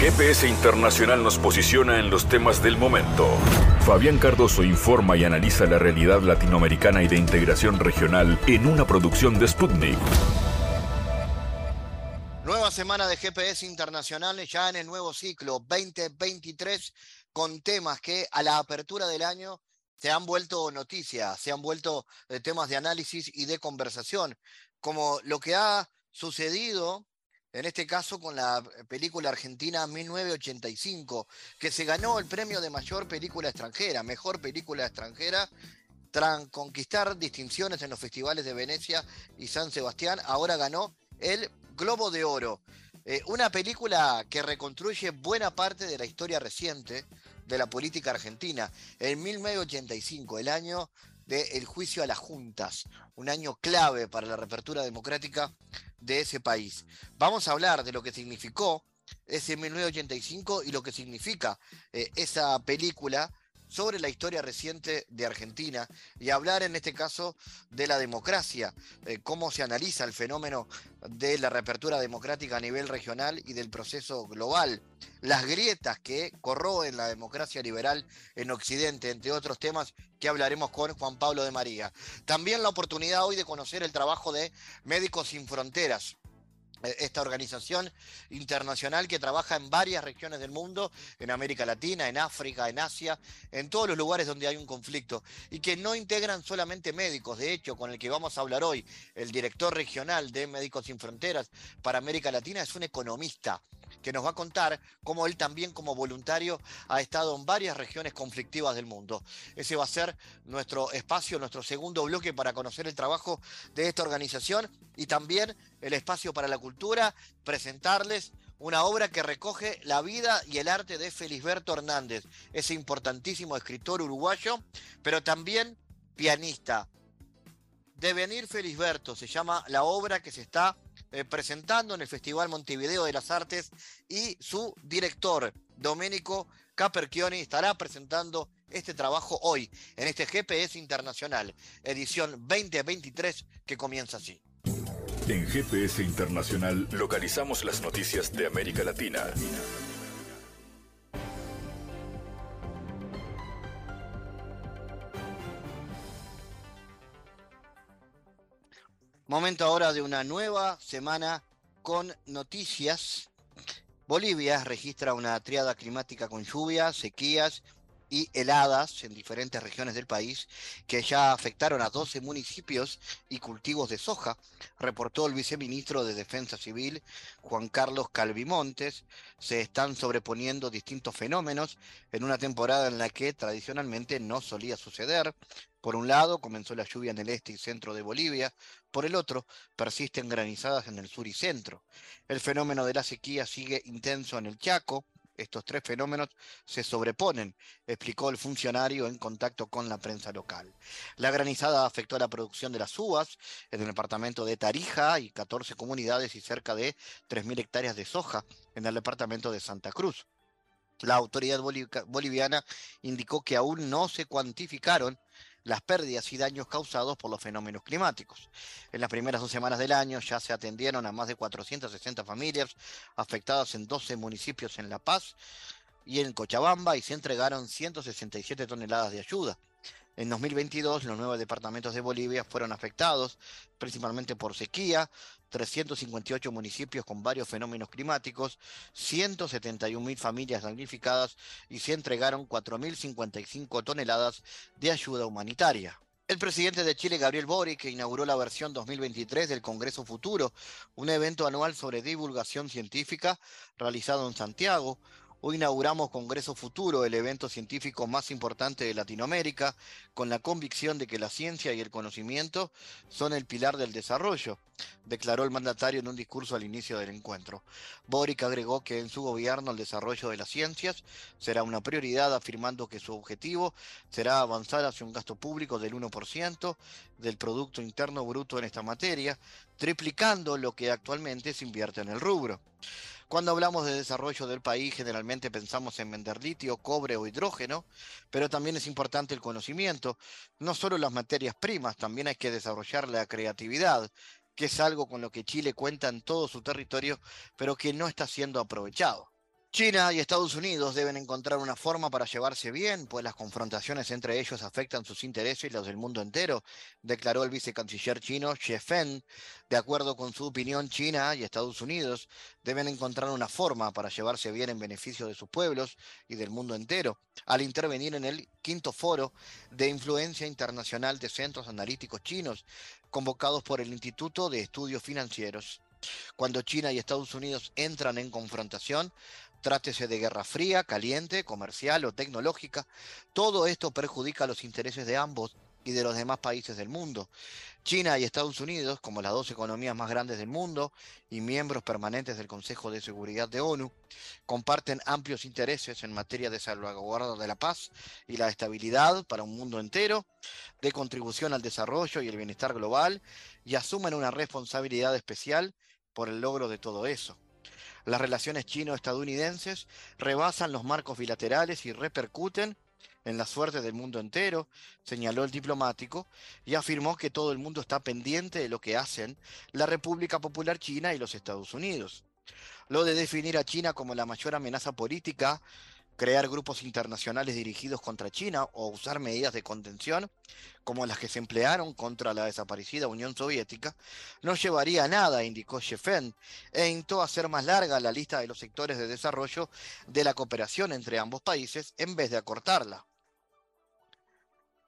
GPS Internacional nos posiciona en los temas del momento. Fabián Cardoso informa y analiza la realidad latinoamericana y de integración regional en una producción de Sputnik. Nueva semana de GPS Internacional ya en el nuevo ciclo 2023 con temas que a la apertura del año se han vuelto noticias, se han vuelto eh, temas de análisis y de conversación, como lo que ha sucedido en este caso con la película argentina 1985, que se ganó el premio de mayor película extranjera, mejor película extranjera, tras conquistar distinciones en los festivales de Venecia y San Sebastián, ahora ganó el Globo de Oro. Eh, una película que reconstruye buena parte de la historia reciente de la política argentina. En 1985, el año del juicio a las juntas, un año clave para la reapertura democrática de ese país. Vamos a hablar de lo que significó ese 1985 y lo que significa eh, esa película sobre la historia reciente de Argentina y hablar en este caso de la democracia, eh, cómo se analiza el fenómeno de la reapertura democrática a nivel regional y del proceso global, las grietas que corroen la democracia liberal en Occidente, entre otros temas que hablaremos con Juan Pablo de María. También la oportunidad hoy de conocer el trabajo de Médicos Sin Fronteras, esta organización internacional que trabaja en varias regiones del mundo, en América Latina, en África, en Asia, en todos los lugares donde hay un conflicto, y que no integran solamente médicos. De hecho, con el que vamos a hablar hoy, el director regional de Médicos Sin Fronteras para América Latina es un economista que nos va a contar cómo él también como voluntario ha estado en varias regiones conflictivas del mundo. Ese va a ser nuestro espacio, nuestro segundo bloque para conocer el trabajo de esta organización y también el espacio para la cultura, presentarles una obra que recoge la vida y el arte de Felisberto Hernández, ese importantísimo escritor uruguayo, pero también pianista. Devenir Felisberto se llama la obra que se está eh, presentando en el Festival Montevideo de las Artes y su director, Domenico Caperchioni, estará presentando este trabajo hoy en este GPS Internacional, edición 2023 que comienza así. En GPS Internacional localizamos las noticias de América Latina. Momento ahora de una nueva semana con noticias. Bolivia registra una triada climática con lluvias, sequías y heladas en diferentes regiones del país que ya afectaron a 12 municipios y cultivos de soja, reportó el viceministro de Defensa Civil, Juan Carlos Calvimontes. Se están sobreponiendo distintos fenómenos en una temporada en la que tradicionalmente no solía suceder. Por un lado, comenzó la lluvia en el este y centro de Bolivia, por el otro, persisten granizadas en el sur y centro. El fenómeno de la sequía sigue intenso en el Chaco. Estos tres fenómenos se sobreponen, explicó el funcionario en contacto con la prensa local. La granizada afectó a la producción de las uvas en el departamento de Tarija y 14 comunidades y cerca de 3.000 hectáreas de soja en el departamento de Santa Cruz. La autoridad boliviana indicó que aún no se cuantificaron las pérdidas y daños causados por los fenómenos climáticos. En las primeras dos semanas del año ya se atendieron a más de 460 familias afectadas en 12 municipios en La Paz y en Cochabamba y se entregaron 167 toneladas de ayuda. En 2022, los nueve departamentos de Bolivia fueron afectados principalmente por sequía, 358 municipios con varios fenómenos climáticos, 171.000 familias damnificadas y se entregaron 4.055 toneladas de ayuda humanitaria. El presidente de Chile, Gabriel Boric, inauguró la versión 2023 del Congreso Futuro, un evento anual sobre divulgación científica realizado en Santiago. Hoy inauguramos Congreso Futuro, el evento científico más importante de Latinoamérica, con la convicción de que la ciencia y el conocimiento son el pilar del desarrollo, declaró el mandatario en un discurso al inicio del encuentro. Boric agregó que en su gobierno el desarrollo de las ciencias será una prioridad, afirmando que su objetivo será avanzar hacia un gasto público del 1% del Producto Interno Bruto en esta materia, triplicando lo que actualmente se invierte en el rubro. Cuando hablamos de desarrollo del país, generalmente pensamos en vender litio, cobre o hidrógeno, pero también es importante el conocimiento, no solo las materias primas, también hay que desarrollar la creatividad, que es algo con lo que Chile cuenta en todo su territorio, pero que no está siendo aprovechado. China y Estados Unidos deben encontrar una forma para llevarse bien, pues las confrontaciones entre ellos afectan sus intereses y los del mundo entero, declaró el vicecanciller chino Xie Feng. De acuerdo con su opinión, China y Estados Unidos deben encontrar una forma para llevarse bien en beneficio de sus pueblos y del mundo entero, al intervenir en el quinto foro de influencia internacional de centros analíticos chinos, convocados por el Instituto de Estudios Financieros. Cuando China y Estados Unidos entran en confrontación, Trátese de guerra fría, caliente, comercial o tecnológica, todo esto perjudica los intereses de ambos y de los demás países del mundo. China y Estados Unidos, como las dos economías más grandes del mundo y miembros permanentes del Consejo de Seguridad de ONU, comparten amplios intereses en materia de salvaguarda de la paz y la estabilidad para un mundo entero, de contribución al desarrollo y el bienestar global, y asumen una responsabilidad especial por el logro de todo eso. Las relaciones chino-estadounidenses rebasan los marcos bilaterales y repercuten en la suerte del mundo entero, señaló el diplomático, y afirmó que todo el mundo está pendiente de lo que hacen la República Popular China y los Estados Unidos. Lo de definir a China como la mayor amenaza política crear grupos internacionales dirigidos contra China o usar medidas de contención como las que se emplearon contra la desaparecida Unión Soviética, no llevaría a nada, indicó Sheffen, e intentó hacer más larga la lista de los sectores de desarrollo de la cooperación entre ambos países en vez de acortarla.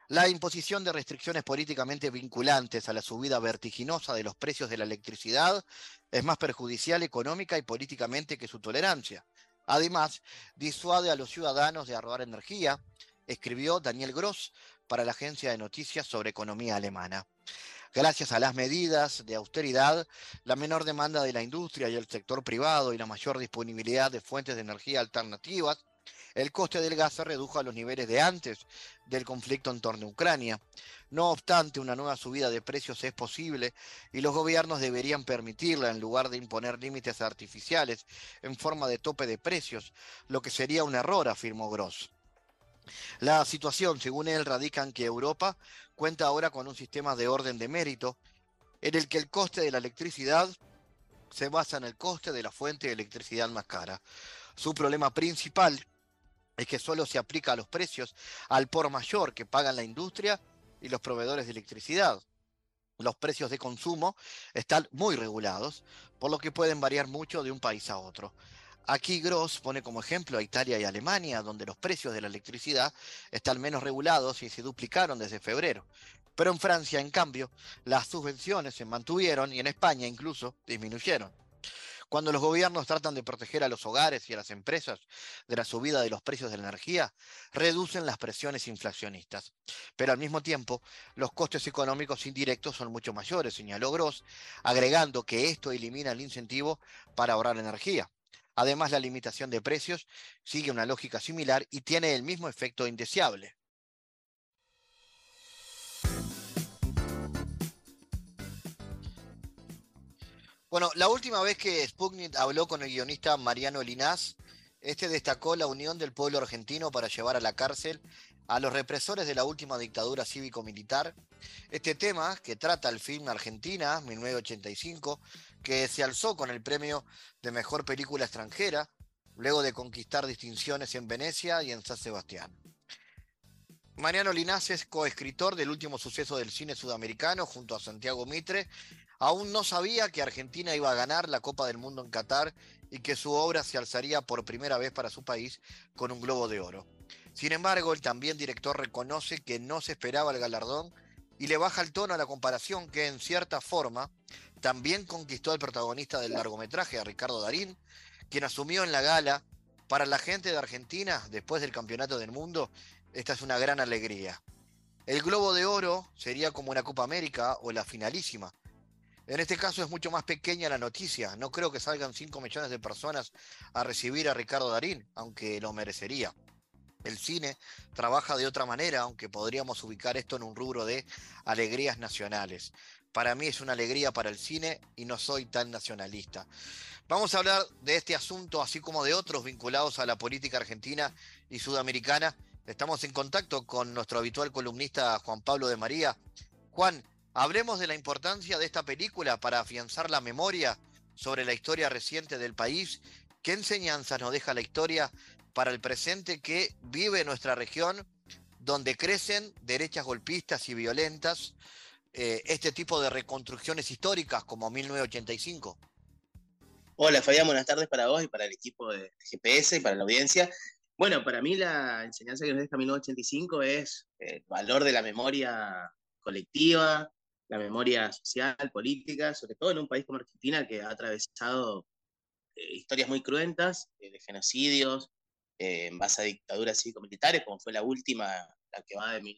La imposición de restricciones políticamente vinculantes a la subida vertiginosa de los precios de la electricidad es más perjudicial económica y políticamente que su tolerancia. Además, disuade a los ciudadanos de ahorrar energía, escribió Daniel Gross para la agencia de noticias sobre economía alemana. Gracias a las medidas de austeridad, la menor demanda de la industria y el sector privado y la mayor disponibilidad de fuentes de energía alternativas el coste del gas se redujo a los niveles de antes del conflicto en torno a Ucrania. No obstante, una nueva subida de precios es posible y los gobiernos deberían permitirla en lugar de imponer límites artificiales en forma de tope de precios, lo que sería un error, afirmó Gross. La situación, según él, radica en que Europa cuenta ahora con un sistema de orden de mérito en el que el coste de la electricidad se basa en el coste de la fuente de electricidad más cara. Su problema principal es que solo se aplica a los precios al por mayor que pagan la industria y los proveedores de electricidad. Los precios de consumo están muy regulados, por lo que pueden variar mucho de un país a otro. Aquí Gross pone como ejemplo a Italia y Alemania, donde los precios de la electricidad están menos regulados y se duplicaron desde febrero. Pero en Francia, en cambio, las subvenciones se mantuvieron y en España incluso disminuyeron. Cuando los gobiernos tratan de proteger a los hogares y a las empresas de la subida de los precios de la energía, reducen las presiones inflacionistas. Pero al mismo tiempo, los costes económicos indirectos son mucho mayores, señaló Gross, agregando que esto elimina el incentivo para ahorrar energía. Además, la limitación de precios sigue una lógica similar y tiene el mismo efecto indeseable. Bueno, la última vez que Sputnik habló con el guionista Mariano Linás, este destacó la unión del pueblo argentino para llevar a la cárcel a los represores de la última dictadura cívico-militar. Este tema, que trata el film Argentina, 1985, que se alzó con el premio de mejor película extranjera, luego de conquistar distinciones en Venecia y en San Sebastián. Mariano Linás es coescritor del último suceso del cine sudamericano junto a Santiago Mitre aún no sabía que Argentina iba a ganar la Copa del Mundo en Qatar y que su obra se alzaría por primera vez para su país con un globo de oro. Sin embargo, el también director reconoce que no se esperaba el galardón y le baja el tono a la comparación que en cierta forma también conquistó al protagonista del largometraje, a Ricardo Darín, quien asumió en la gala, para la gente de Argentina, después del Campeonato del Mundo, esta es una gran alegría. El Globo de Oro sería como una Copa América o la finalísima, en este caso es mucho más pequeña la noticia. No creo que salgan 5 millones de personas a recibir a Ricardo Darín, aunque lo merecería. El cine trabaja de otra manera, aunque podríamos ubicar esto en un rubro de alegrías nacionales. Para mí es una alegría para el cine y no soy tan nacionalista. Vamos a hablar de este asunto, así como de otros vinculados a la política argentina y sudamericana. Estamos en contacto con nuestro habitual columnista Juan Pablo de María. Juan, Hablemos de la importancia de esta película para afianzar la memoria sobre la historia reciente del país ¿Qué enseñanzas nos deja la historia para el presente que vive nuestra región, donde crecen derechas golpistas y violentas, eh, este tipo de reconstrucciones históricas como 1985? Hola Fabián, buenas tardes para vos y para el equipo de GPS y para la audiencia. Bueno, para mí la enseñanza que nos deja 1985 es el valor de la memoria colectiva, la memoria social, política, sobre todo en un país como Argentina que ha atravesado eh, historias muy cruentas eh, de genocidios eh, en base a dictaduras cívico-militares, como fue la última, la que, va de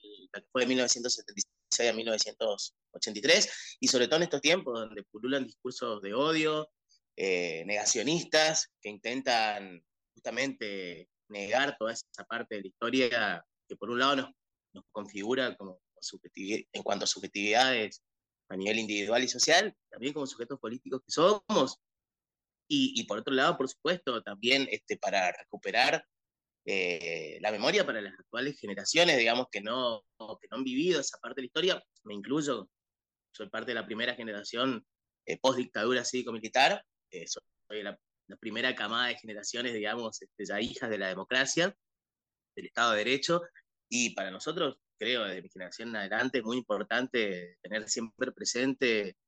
fue de 1976 a 1983, y sobre todo en estos tiempos donde pululan discursos de odio, negacionistas, que intentan justamente negar toda esa parte de la historia que por un lado nos, nos configura como en cuanto a subjetividades a nivel individual y social, también como sujetos políticos que somos, y, por otro lado, por supuesto, también este, para recuperar eh, la memoria para las actuales generaciones, digamos, que no, que no han vivido esa parte de la historia, me incluyo, soy parte de la primera generación eh, post-dictadura cívico-militar, eh, soy la, primera camada de generaciones, digamos, este, ya hijas de la democracia, del Estado de Derecho, y para nosotros, creo, desde mi generación en adelante, es muy importante tener siempre presente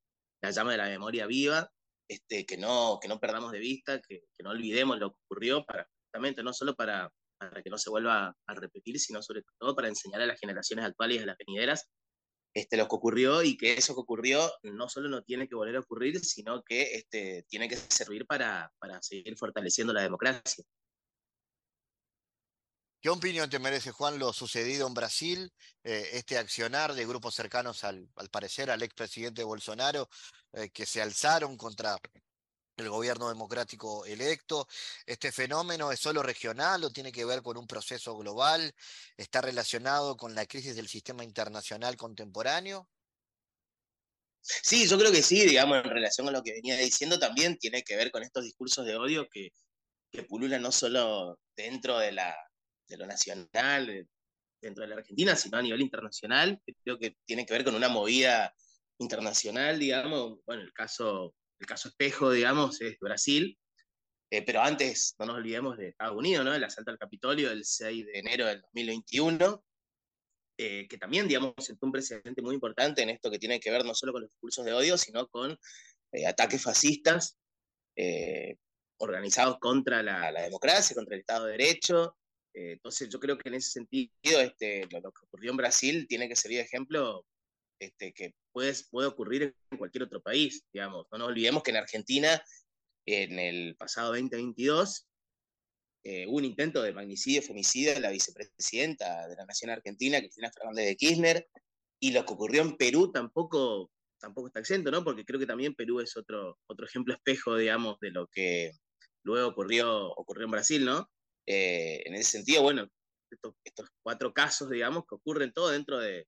la llama de la memoria viva, este, que, no, que no perdamos de vista, que, no olvidemos lo que ocurrió, para, justamente no solo para, para que no se vuelva a repetir, sino sobre todo para enseñar a las generaciones actuales y a las venideras este, lo que ocurrió y que eso que ocurrió no solo no tiene que volver a ocurrir, sino que este, tiene que servir para, para seguir fortaleciendo la democracia. ¿Qué opinión te merece, Juan, lo sucedido en Brasil, eh, este accionar de grupos cercanos, al, parecer, al expresidente Bolsonaro, eh, que se alzaron contra el gobierno democrático electo? ¿Este fenómeno es solo regional o tiene que ver con un proceso global? ¿Está relacionado con la crisis del sistema internacional contemporáneo? Sí, yo creo que sí, digamos, en relación a lo que venía diciendo, también tiene que ver con estos discursos de odio que pululan no solo dentro de la, de lo nacional dentro de la Argentina, sino a nivel internacional. Creo que tiene que ver con una movida internacional, digamos. Bueno, el caso, el caso espejo, digamos, es Brasil. Eh, pero antes, no nos olvidemos de Estados Unidos, ¿no? El asalto al Capitolio del 6 de enero del 2021, eh, que también, digamos, sentó un precedente muy importante en esto que tiene que ver no solo con los discursos de odio, sino con eh, ataques fascistas organizados contra la, la, democracia, contra el Estado de Derecho, eh, entonces yo creo que en ese sentido este, lo, que ocurrió en Brasil tiene que servir de ejemplo este, que puede, puede ocurrir en cualquier otro país, digamos. No nos olvidemos que en Argentina, en el pasado 2022, eh, hubo un intento de magnicidio, femicidio de la vicepresidenta de la Nación Argentina, Cristina Fernández de Kirchner, y lo que ocurrió en Perú tampoco, tampoco está exento, ¿no? Porque creo que también Perú es otro, otro ejemplo espejo, digamos, de lo que luego ocurrió, ocurrió en Brasil, ¿no? Eh, en ese sentido, bueno, estos, cuatro casos, digamos, que ocurren todo dentro de,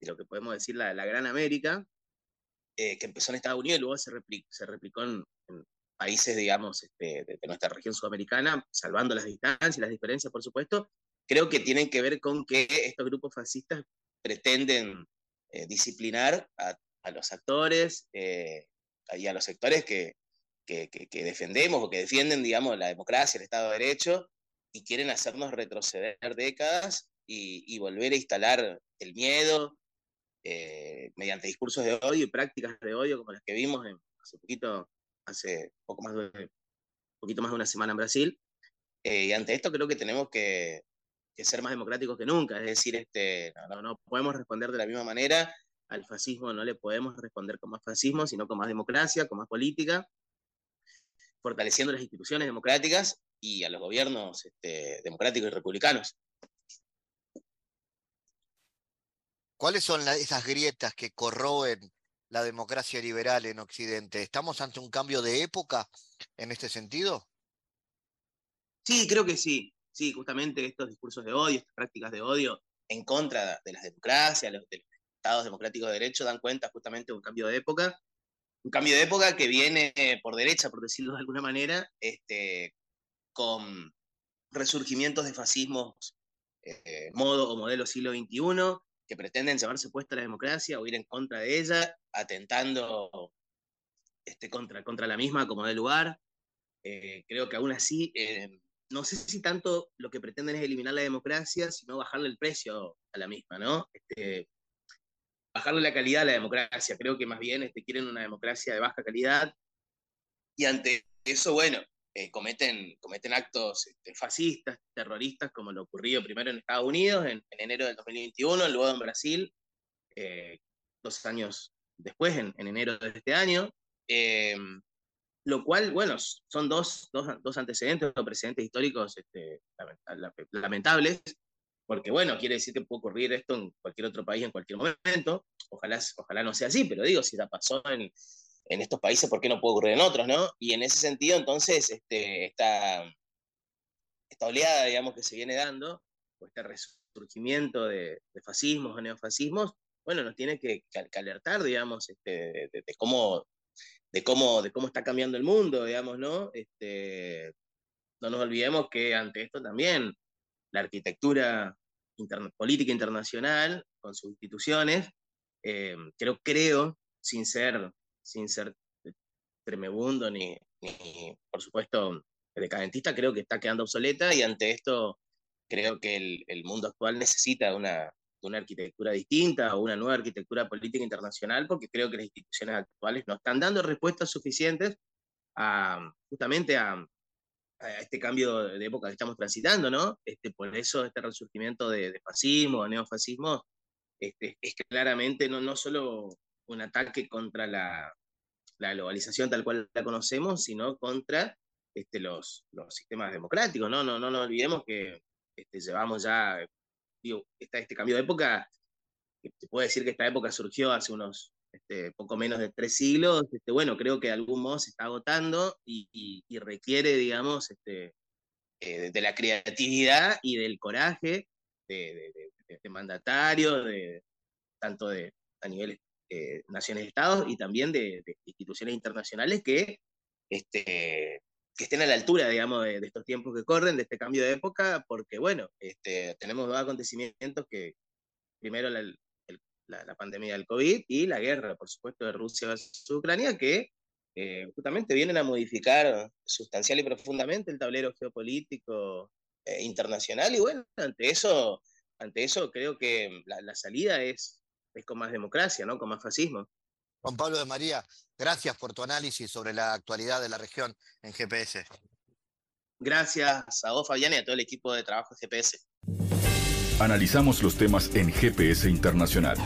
lo que podemos decir la, la Gran América, eh, que empezó en Estados Unidos y luego se, replicó en, países, digamos, este, de, nuestra región sudamericana, salvando las distancias y las diferencias, por supuesto, creo que tienen que ver con que estos grupos fascistas pretenden eh, disciplinar a, los actores y a los sectores que, que, defendemos o que defienden, digamos, la democracia, el Estado de Derecho, y quieren hacernos retroceder décadas y, volver a instalar el miedo eh, mediante discursos de odio y prácticas de odio como las que vimos hace poquito, hace poco más de, poquito más de una semana en Brasil. Eh, y ante esto creo que tenemos que, ser más democráticos que nunca, es decir, este, no, no podemos responder de la misma manera al fascismo no le podemos responder con más fascismo, sino con más democracia, con más política, fortaleciendo las instituciones democráticas y a los gobiernos este, democráticos y republicanos. ¿Cuáles son esas grietas que corroen la democracia liberal en Occidente? ¿Estamos ante un cambio de época en este sentido? Sí, creo que sí. Sí, justamente estos discursos de odio, estas prácticas de odio en contra de las democracias, de los estados democráticos de derecho, dan cuenta justamente de un cambio de época un cambio de época que viene por derecha, por decirlo de alguna manera, este, con resurgimientos de fascismos eh, modo o modelo siglo XXI, que pretenden llevarse puesta la democracia o ir en contra de ella, atentando este, contra, contra la misma como de lugar. eh, creo que aún así, no sé si tanto lo que pretenden es eliminar la democracia, sino bajarle el precio a la misma, ¿no? Este, bajarle la calidad a la democracia. Creo que más bien este, quieren una democracia de baja calidad y ante eso, bueno, eh, cometen, cometen actos este, fascistas, terroristas, como lo ocurrió primero en Estados Unidos en, enero del 2021, luego en Brasil, eh, dos años después, en, enero de este año. Eh, lo cual, bueno, son dos, dos, dos antecedentes o precedentes históricos este, lamentables, porque bueno, quiere decir que puede ocurrir esto en cualquier otro país en cualquier momento. Ojalá, ojalá no sea así, pero digo, si ya pasó en, en estos países, ¿por qué no puede ocurrir en otros, no? Y en ese sentido, entonces, este, esta, esta oleada, digamos, que se viene dando, o este resurgimiento de, de fascismos o neofascismos, bueno, nos tiene que, alertar, digamos, este, de, cómo, de, cómo, de cómo está cambiando el mundo, digamos, ¿no? Este, no nos olvidemos que ante esto también la arquitectura política internacional, con sus instituciones, eh, creo, creo, sin ser sin ser tremebundo ni, ni, por supuesto, decadentista, creo que está quedando obsoleta y ante esto creo que el, el mundo actual necesita una, una arquitectura distinta o una nueva arquitectura política internacional, porque creo que las instituciones actuales no están dando respuestas suficientes a, justamente a, a este cambio de época que estamos transitando, ¿no? Este, por eso este resurgimiento de, de fascismo, de neofascismo, este, es claramente no, no solo un ataque contra la, la globalización tal cual la conocemos, sino contra este, los, los sistemas democráticos. No, no, no nos olvidemos que este, llevamos ya, digo, este cambio de época, se puede decir que esta época surgió hace unos este, poco menos de tres siglos, este, bueno, creo que de algún modo se está agotando y, requiere, digamos, este, eh, de la creatividad y del coraje de, de, de mandatarios, de, tanto de, a nivel eh, naciones estados y también de, instituciones internacionales que, este, que estén a la altura, digamos, de, estos tiempos que corren, de este cambio de época, porque, bueno, este, tenemos dos acontecimientos que, primero la, la, pandemia del COVID y la guerra, por supuesto, de Rusia versus Ucrania, que eh, justamente vienen a modificar sustancial y profundamente el tablero geopolítico eh, internacional y bueno, ante eso, ante eso creo que la, la salida es es con más democracia, ¿no? Con más fascismo. Juan Pablo de María, gracias por tu análisis sobre la actualidad de la región en GPS. Gracias a vos, Fabián, y a todo el equipo de trabajo de GPS. Analizamos los temas en GPS Internacional.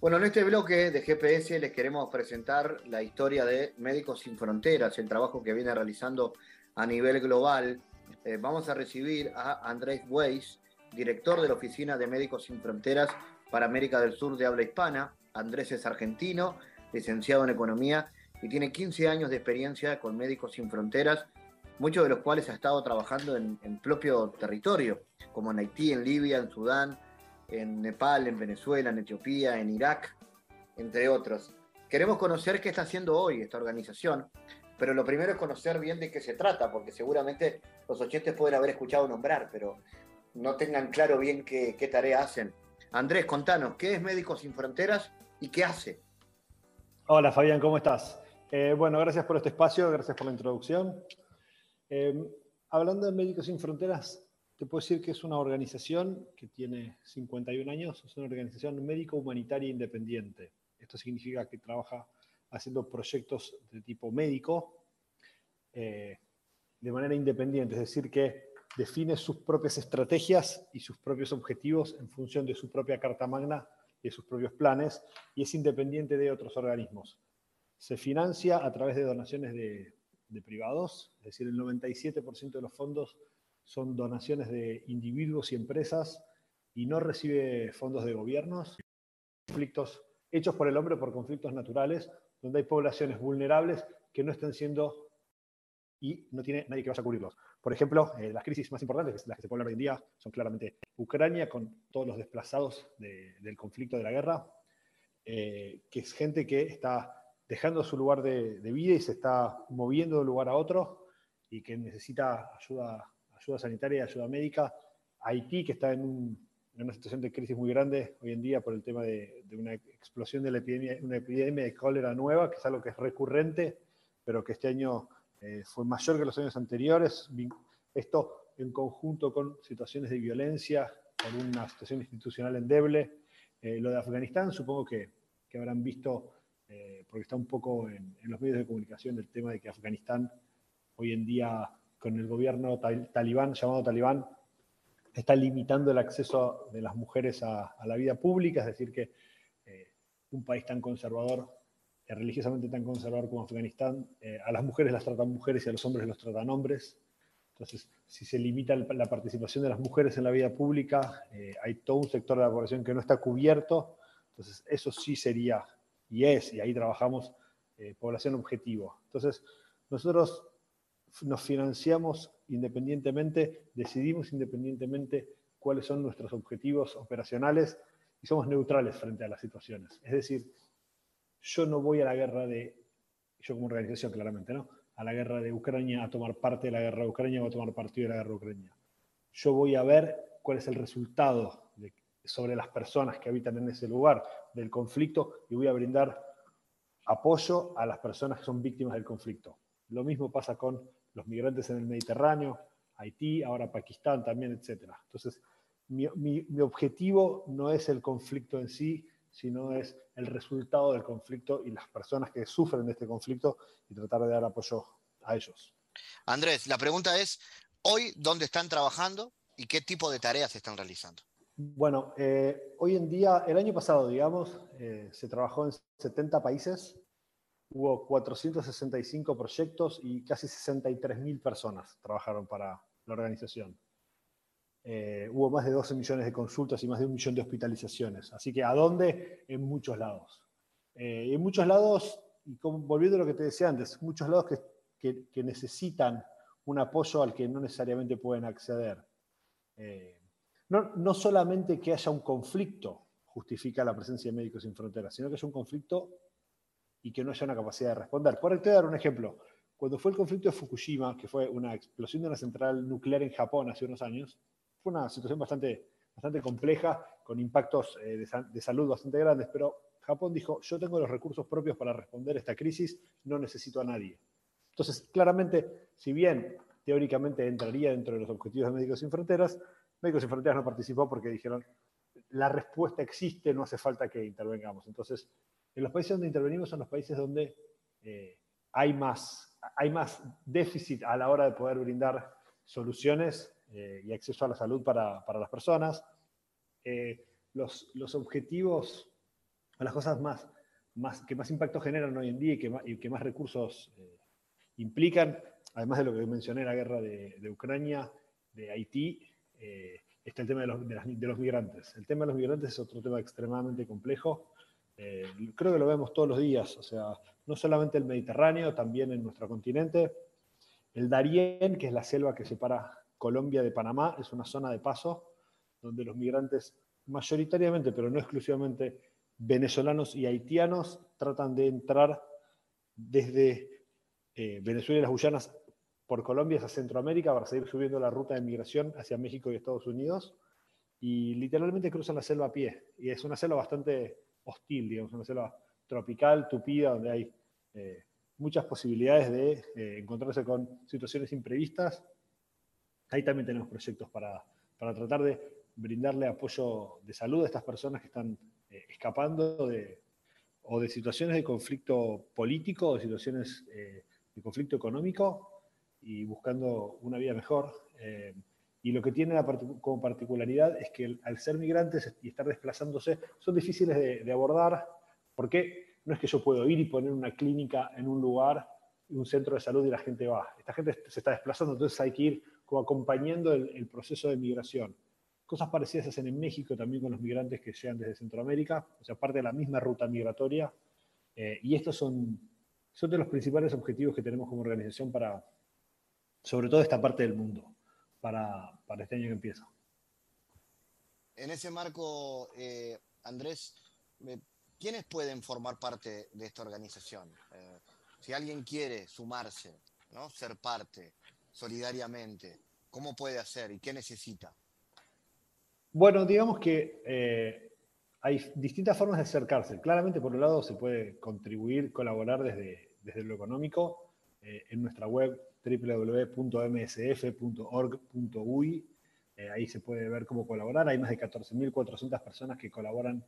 Bueno, en este bloque de GPS les queremos presentar la historia de Médicos Sin Fronteras, el trabajo que viene realizando a nivel global. Eh, vamos a recibir a Andrés Weiss, director de la Oficina de Médicos Sin Fronteras para América del Sur de habla hispana. Andrés es argentino, licenciado en Economía y tiene 15 años de experiencia con Médicos Sin Fronteras, muchos de los cuales ha estado trabajando en, en propio territorio, como en Haití, en Libia, en Sudán, en Nepal, en Venezuela, en Etiopía, en Irak, entre otros. Queremos conocer qué está haciendo hoy esta organización, pero lo primero es conocer bien de qué se trata, porque seguramente los oyentes pueden haber escuchado nombrar, pero no tengan claro bien qué, tarea hacen. Andrés, contanos, ¿qué es Médicos Sin Fronteras y qué hace? Hola Fabián, ¿cómo estás? Eh, bueno, gracias por este espacio, gracias por la introducción. Eh, hablando de Médicos Sin Fronteras, te puedo decir que es una organización que tiene 51 años, es una organización médico-humanitaria independiente. Esto significa que trabaja haciendo proyectos de tipo médico eh, de manera independiente, es decir, que define sus propias estrategias y sus propios objetivos en función de su propia carta magna y de sus propios planes, y es independiente de otros organismos. Se financia a través de donaciones de, de privados, es decir, el 97% de los fondos son donaciones de individuos y empresas y no recibe fondos de gobiernos. Conflictos hechos por el hombre por conflictos naturales, donde hay poblaciones vulnerables que no están siendo y no tiene nadie que vaya a cubrirlos. Por ejemplo, eh, las crisis más importantes, las que se pueden hablar hoy en día, son claramente Ucrania, con todos los desplazados del conflicto de la guerra, eh, que es gente que está dejando su lugar de, de, vida y se está moviendo de un lugar a otro y que necesita ayuda ayuda sanitaria ayuda médica. Haití, que está en, una situación de crisis muy grande hoy en día por el tema de, una explosión de la epidemia, una epidemia de cólera nueva, que es algo que es recurrente, pero que este año eh, fue mayor que los años anteriores. Esto en conjunto con situaciones de violencia, por una situación institucional endeble. Eh, lo de Afganistán, supongo que, que habrán visto, eh, porque está un poco en, en, los medios de comunicación, el tema de que Afganistán hoy en día, con el gobierno talibán, llamado talibán, está limitando el acceso de las mujeres a, la vida pública, es decir, que eh, un país tan conservador, religiosamente tan conservador como Afganistán, a las mujeres las tratan mujeres y a los hombres los tratan hombres. Entonces, si se limita la participación de las mujeres en la vida pública, eh, hay todo un sector de la población que no está cubierto. Entonces, eso sí sería, y es, y ahí trabajamos, eh, población objetivo. Entonces, nosotros nos financiamos independientemente, decidimos independientemente cuáles son nuestros objetivos operacionales y somos neutrales frente a las situaciones. Es decir, yo no voy a la guerra de, yo como organización claramente, ¿no? a la guerra de Ucrania, a tomar parte de la guerra de Ucrania o a tomar partido de la guerra de Ucrania. Yo voy a ver cuál es el resultado sobre las personas que habitan en ese lugar del conflicto y voy a brindar apoyo a las personas que son víctimas del conflicto. Lo mismo pasa con los migrantes en el Mediterráneo, Haití, ahora Pakistán también, etc. Entonces, mi, mi objetivo no es el conflicto en sí, sino es el resultado del conflicto y las personas que sufren de este conflicto y tratar de dar apoyo a ellos. Andrés, la pregunta es, hoy, ¿dónde están trabajando y qué tipo de tareas están realizando? Bueno, eh, hoy en día, el año pasado, digamos, eh, se trabajó en 70 países, hubo 465 proyectos y casi 63.000 personas trabajaron para la organización. Eh, hubo más de 12 millones de consultas y más de un millón de hospitalizaciones. Así que, ¿a dónde? En muchos lados. Eh, en muchos lados, y volviendo a lo que te decía antes, muchos lados que, que, necesitan un apoyo al que no necesariamente pueden acceder. Eh, no, no, solamente que haya un conflicto justifica la presencia de Médicos Sin Fronteras, sino que haya un conflicto y que no haya una capacidad de responder. Por te voy a dar un ejemplo. Cuando fue el conflicto de Fukushima, que fue una explosión de una central nuclear en Japón hace unos años, una situación bastante, bastante compleja, con impactos eh, de, salud bastante grandes, pero Japón dijo, yo tengo los recursos propios para responder a esta crisis, no necesito a nadie. Entonces, claramente, si bien teóricamente entraría dentro de los objetivos de Médicos Sin Fronteras, Médicos Sin Fronteras no participó porque dijeron, la respuesta existe, no hace falta que intervengamos. Entonces, en los países donde intervenimos son los países donde eh, hay, más, hay más déficit a la hora de poder brindar soluciones eh, y acceso a la salud para, para las personas. Eh, los, los, objetivos, las cosas más, más, que más impacto generan hoy en día y que más, y que más recursos eh, implican, además de lo que mencioné, la guerra de, Ucrania, de Haití, está el tema de los, de, los, migrantes. El tema de los migrantes es otro tema extremadamente complejo. creo que lo vemos todos los días, o sea, no solamente el Mediterráneo, también en nuestro continente. El Darién, que es la selva que separa Colombia de Panamá es una zona de paso donde los migrantes, mayoritariamente, pero no exclusivamente, venezolanos y haitianos, tratan de entrar desde eh, Venezuela y las Guyanas por Colombia hacia Centroamérica para seguir subiendo la ruta de migración hacia México y Estados Unidos. Y literalmente cruzan la selva a pie. Y es una selva bastante hostil, digamos, una selva tropical, tupida, donde hay eh, muchas posibilidades de eh, encontrarse con situaciones imprevistas Ahí también tenemos proyectos para, tratar de brindarle apoyo de salud a estas personas que están eh, escapando de, o de situaciones de conflicto político o de situaciones eh, de conflicto económico y buscando una vida mejor. Eh, y lo que tiene como particularidad es que al ser migrantes y estar desplazándose son difíciles de, de abordar porque no es que yo puedo ir y poner una clínica en un lugar, un centro de salud y la gente va. Esta gente se está desplazando, entonces hay que ir como acompañando el, proceso de migración. Cosas parecidas hacen en México también con los migrantes que llegan desde Centroamérica, o sea, parte de la misma ruta migratoria. Eh, y estos son, son de los principales objetivos que tenemos como organización para, sobre todo esta parte del mundo, para, para este año que empieza. En ese marco, eh, Andrés, eh, ¿quiénes pueden formar parte de esta organización? si alguien quiere sumarse, ¿no? ser parte, solidariamente. ¿Cómo puede hacer y qué necesita? Bueno, digamos que eh, hay distintas formas de acercarse. Claramente, por un lado, se puede contribuir, colaborar desde, desde lo económico eh, en nuestra web www.msf.org.uy. Eh, ahí se puede ver cómo colaborar. Hay más de 14.400 personas que colaboran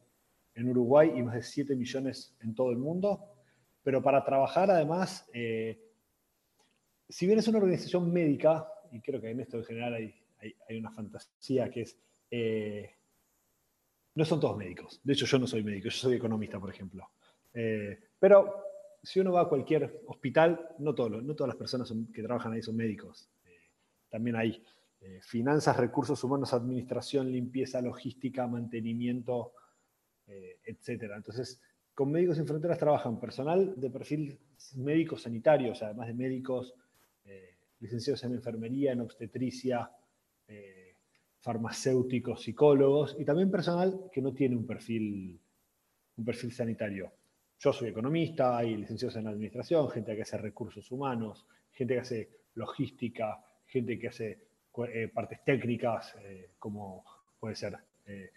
en Uruguay y más de 7 millones en todo el mundo. Pero para trabajar, además, si bien es una organización médica, y creo que en esto en general hay, hay una fantasía que es eh, no son todos médicos. De hecho, yo no soy médico, yo soy economista, por ejemplo. Eh, pero si uno va a cualquier hospital, no, no todas las personas que trabajan ahí son médicos. Eh, también hay finanzas, recursos humanos, administración, limpieza, logística, mantenimiento, etc. Entonces, con Médicos Sin Fronteras trabajan personal de perfil médico sanitario, o sea, además de médicos, licenciados en enfermería, en obstetricia, farmacéuticos, psicólogos y también personal que no tiene un perfil, un perfil sanitario. Yo soy economista, hay licenciados en administración, gente que hace recursos humanos, gente que hace logística, gente que hace eh, partes técnicas, eh, como puede ser eh,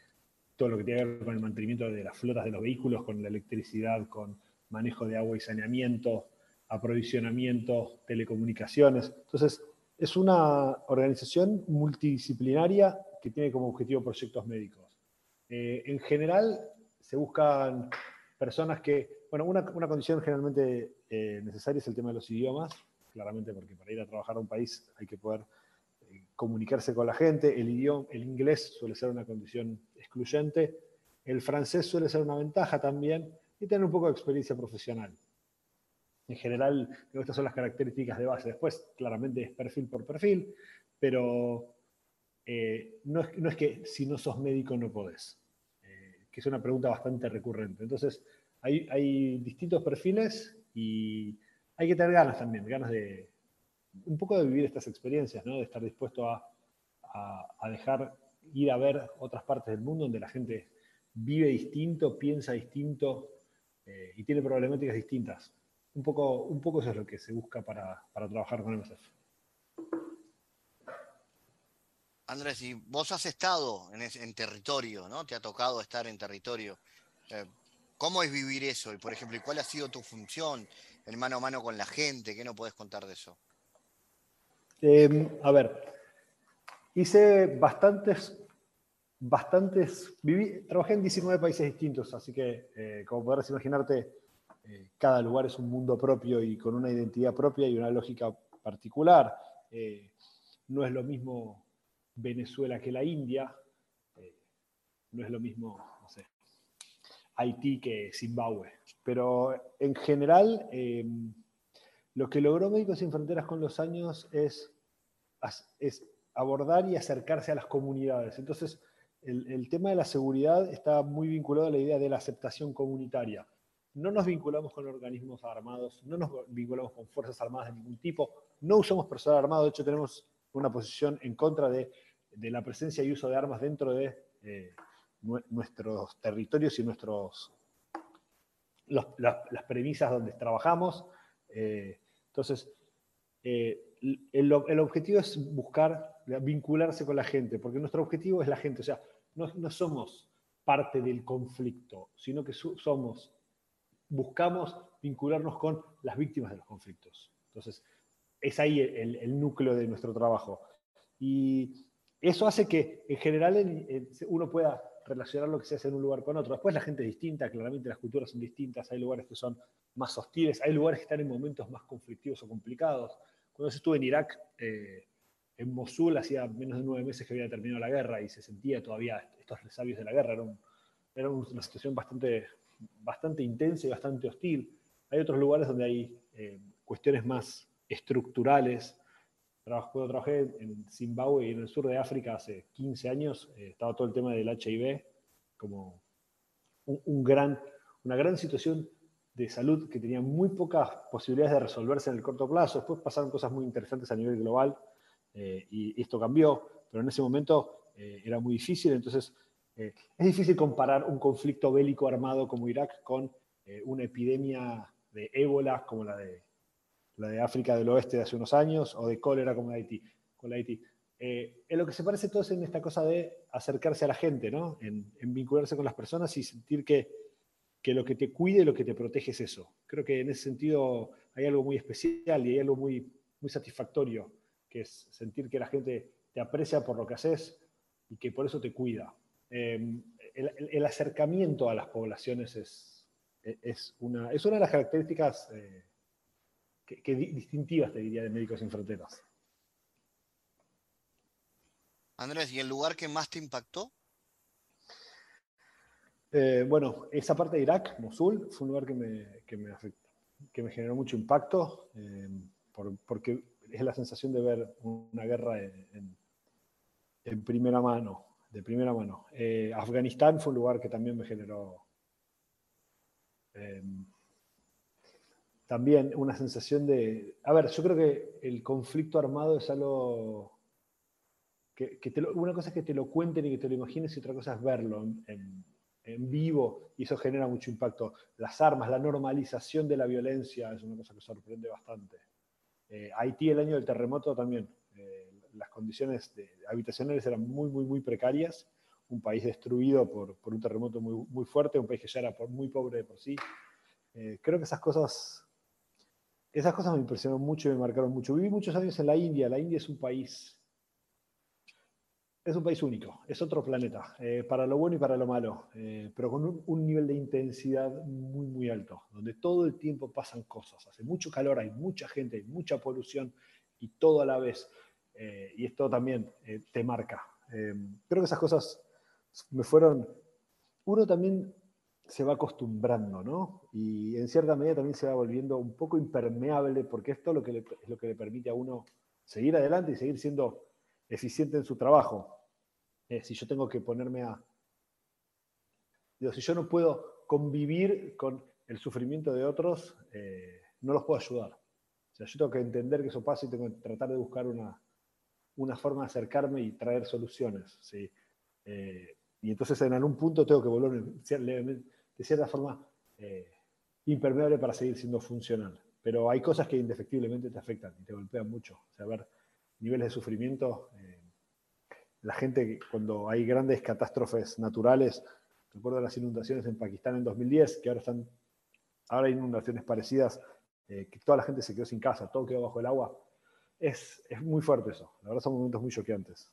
todo lo que tiene que ver con el mantenimiento de las flotas de los vehículos, con la electricidad, con manejo de agua y saneamiento, aprovisionamiento, telecomunicaciones. Entonces, es una organización multidisciplinaria que tiene como objetivo proyectos médicos. Eh, en general, se buscan personas que, bueno, una, condición generalmente eh, necesaria es el tema de los idiomas, claramente porque para ir a trabajar a un país hay que poder eh, comunicarse con la gente, el idioma, el inglés suele ser una condición excluyente, el francés suele ser una ventaja también, y tener un poco de experiencia profesional. En general, estas son las características de base. Después, claramente es perfil por perfil, pero eh, no, es, que si no sos médico no podés, eh, que es una pregunta bastante recurrente. Entonces, hay, distintos perfiles y hay que tener ganas también, ganas de un poco de vivir estas experiencias, ¿no? de estar dispuesto a, dejar ir a ver otras partes del mundo donde la gente vive distinto, piensa distinto eh, y tiene problemáticas distintas un poco, un poco eso es lo que se busca para, trabajar con MSF. Andrés, y vos has estado en, territorio, ¿no? Te ha tocado estar en territorio. Eh, ¿Cómo es vivir eso? Y, por ejemplo, ¿cuál ha sido tu función en mano a mano con la gente? ¿Qué no puedes contar de eso? Em, a ver, hice bastantes, bastantes, viví, trabajé en 19 países distintos, así que, eh, como podrás imaginarte, eh, cada lugar es un mundo propio y con una identidad propia y una lógica particular. Eh, no es lo mismo Venezuela que la India, eh, no es lo mismo, no sé, Haití que Zimbabue. Pero en general, lo que logró Médicos Sin Fronteras con los años es, es abordar y acercarse a las comunidades. Entonces, el, el tema de la seguridad está muy vinculado a la idea de la aceptación comunitaria no nos vinculamos con organismos armados, no nos vinculamos con fuerzas armadas de ningún tipo, no usamos personal armado, de hecho tenemos una posición en contra de, la presencia y uso de armas dentro de eh, nuestros territorios y nuestros, las premisas donde trabajamos. Eh, entonces, eh, el, objetivo es buscar vincularse con la gente, porque nuestro objetivo es la gente, o sea, no, no somos parte del conflicto, sino que somos buscamos vincularnos con las víctimas de los conflictos. Entonces, es ahí el, núcleo de nuestro trabajo. Y eso hace que, en general, uno pueda relacionar lo que se hace en un lugar con otro. Después la gente es distinta, claramente las culturas son distintas, hay lugares que son más hostiles, hay lugares que están en momentos más conflictivos o complicados. Cuando yo estuve en Irak, eh, en Mosul, hacía menos de nueve meses que había terminado la guerra y se sentía todavía estos resabios de la guerra. Era, era una situación bastante bastante intensa y bastante hostil. Hay otros lugares donde hay eh, cuestiones más estructurales. Cuando trabajé en Zimbabue y en el sur de África hace 15 años, eh, estaba todo el tema del HIV como un, gran, una gran situación de salud que tenía muy pocas posibilidades de resolverse en el corto plazo. Después pasaron cosas muy interesantes a nivel global eh, y esto cambió, pero en ese momento era muy difícil. Entonces, eh, es difícil comparar un conflicto bélico armado como Irak con eh, una epidemia de ébola como la de, la de África del Oeste de hace unos años o de cólera como la de Haití. Con la Haití. eh, en lo que se parece todo es en esta cosa de acercarse a la gente, ¿no? En, vincularse con las personas y sentir que, que, lo que te cuide lo que te protege es eso. Creo que en ese sentido hay algo muy especial y hay algo muy, muy satisfactorio, que es sentir que la gente te aprecia por lo que haces y que por eso te cuida. Em, el, acercamiento a las poblaciones es, es, una, es una de las características eh, que, distintivas, te diría, de Médicos Sin Fronteras. Andrés, ¿y el lugar que más te impactó? Eh, bueno, esa parte de Irak, Mosul, fue un lugar que me, que me, que me generó mucho impacto, em, porque es la sensación de ver una guerra en, en primera mano de primera mano. Eh, Afganistán fue un lugar que también me generó em, también una sensación de... A ver, yo creo que el conflicto armado es algo... Que, una cosa es que te lo cuenten y que te lo imagines y otra cosa es verlo en, vivo y eso genera mucho impacto. Las armas, la normalización de la violencia es una cosa que sorprende bastante. Eh, Haití el año del terremoto también las condiciones de, habitacionales eran muy, muy, muy precarias. Un país destruido por, por un terremoto muy, muy, fuerte, un país que ya era muy pobre de por sí. Eh, creo que esas cosas, esas cosas me impresionaron mucho y me marcaron mucho. Viví muchos años en la India. La India es un país, es un país único, es otro planeta, eh, para lo bueno y para lo malo, eh, pero con un, un, nivel de intensidad muy, muy alto, donde todo el tiempo pasan cosas. Hace mucho calor, hay mucha gente, hay mucha polución y todo a la vez. Eh, y esto también eh, te marca. Eh, creo que esas cosas me fueron... Uno también se va acostumbrando, ¿no? Y en cierta medida también se va volviendo un poco impermeable, porque esto es lo que le, es lo que le permite a uno seguir adelante y seguir siendo eficiente en su trabajo. si yo tengo que ponerme a... Digo, si yo no puedo convivir con el sufrimiento de otros, no los puedo ayudar. O sea, yo tengo que entender que eso pasa y tengo que tratar de buscar una, una forma de acercarme y traer soluciones. ¿sí? Eh, y entonces en algún punto tengo que volver de cierta forma eh, impermeable para seguir siendo funcional. Pero hay cosas que indefectiblemente te afectan y te golpean mucho. O sea, ver niveles de sufrimiento. Eh, la gente, cuando hay grandes catástrofes naturales, recuerdo las inundaciones en Pakistán en 2010, que ahora están, ahora hay inundaciones parecidas, que toda la gente se quedó sin casa, todo quedó bajo el agua es, muy fuerte eso. La verdad son momentos muy choqueantes.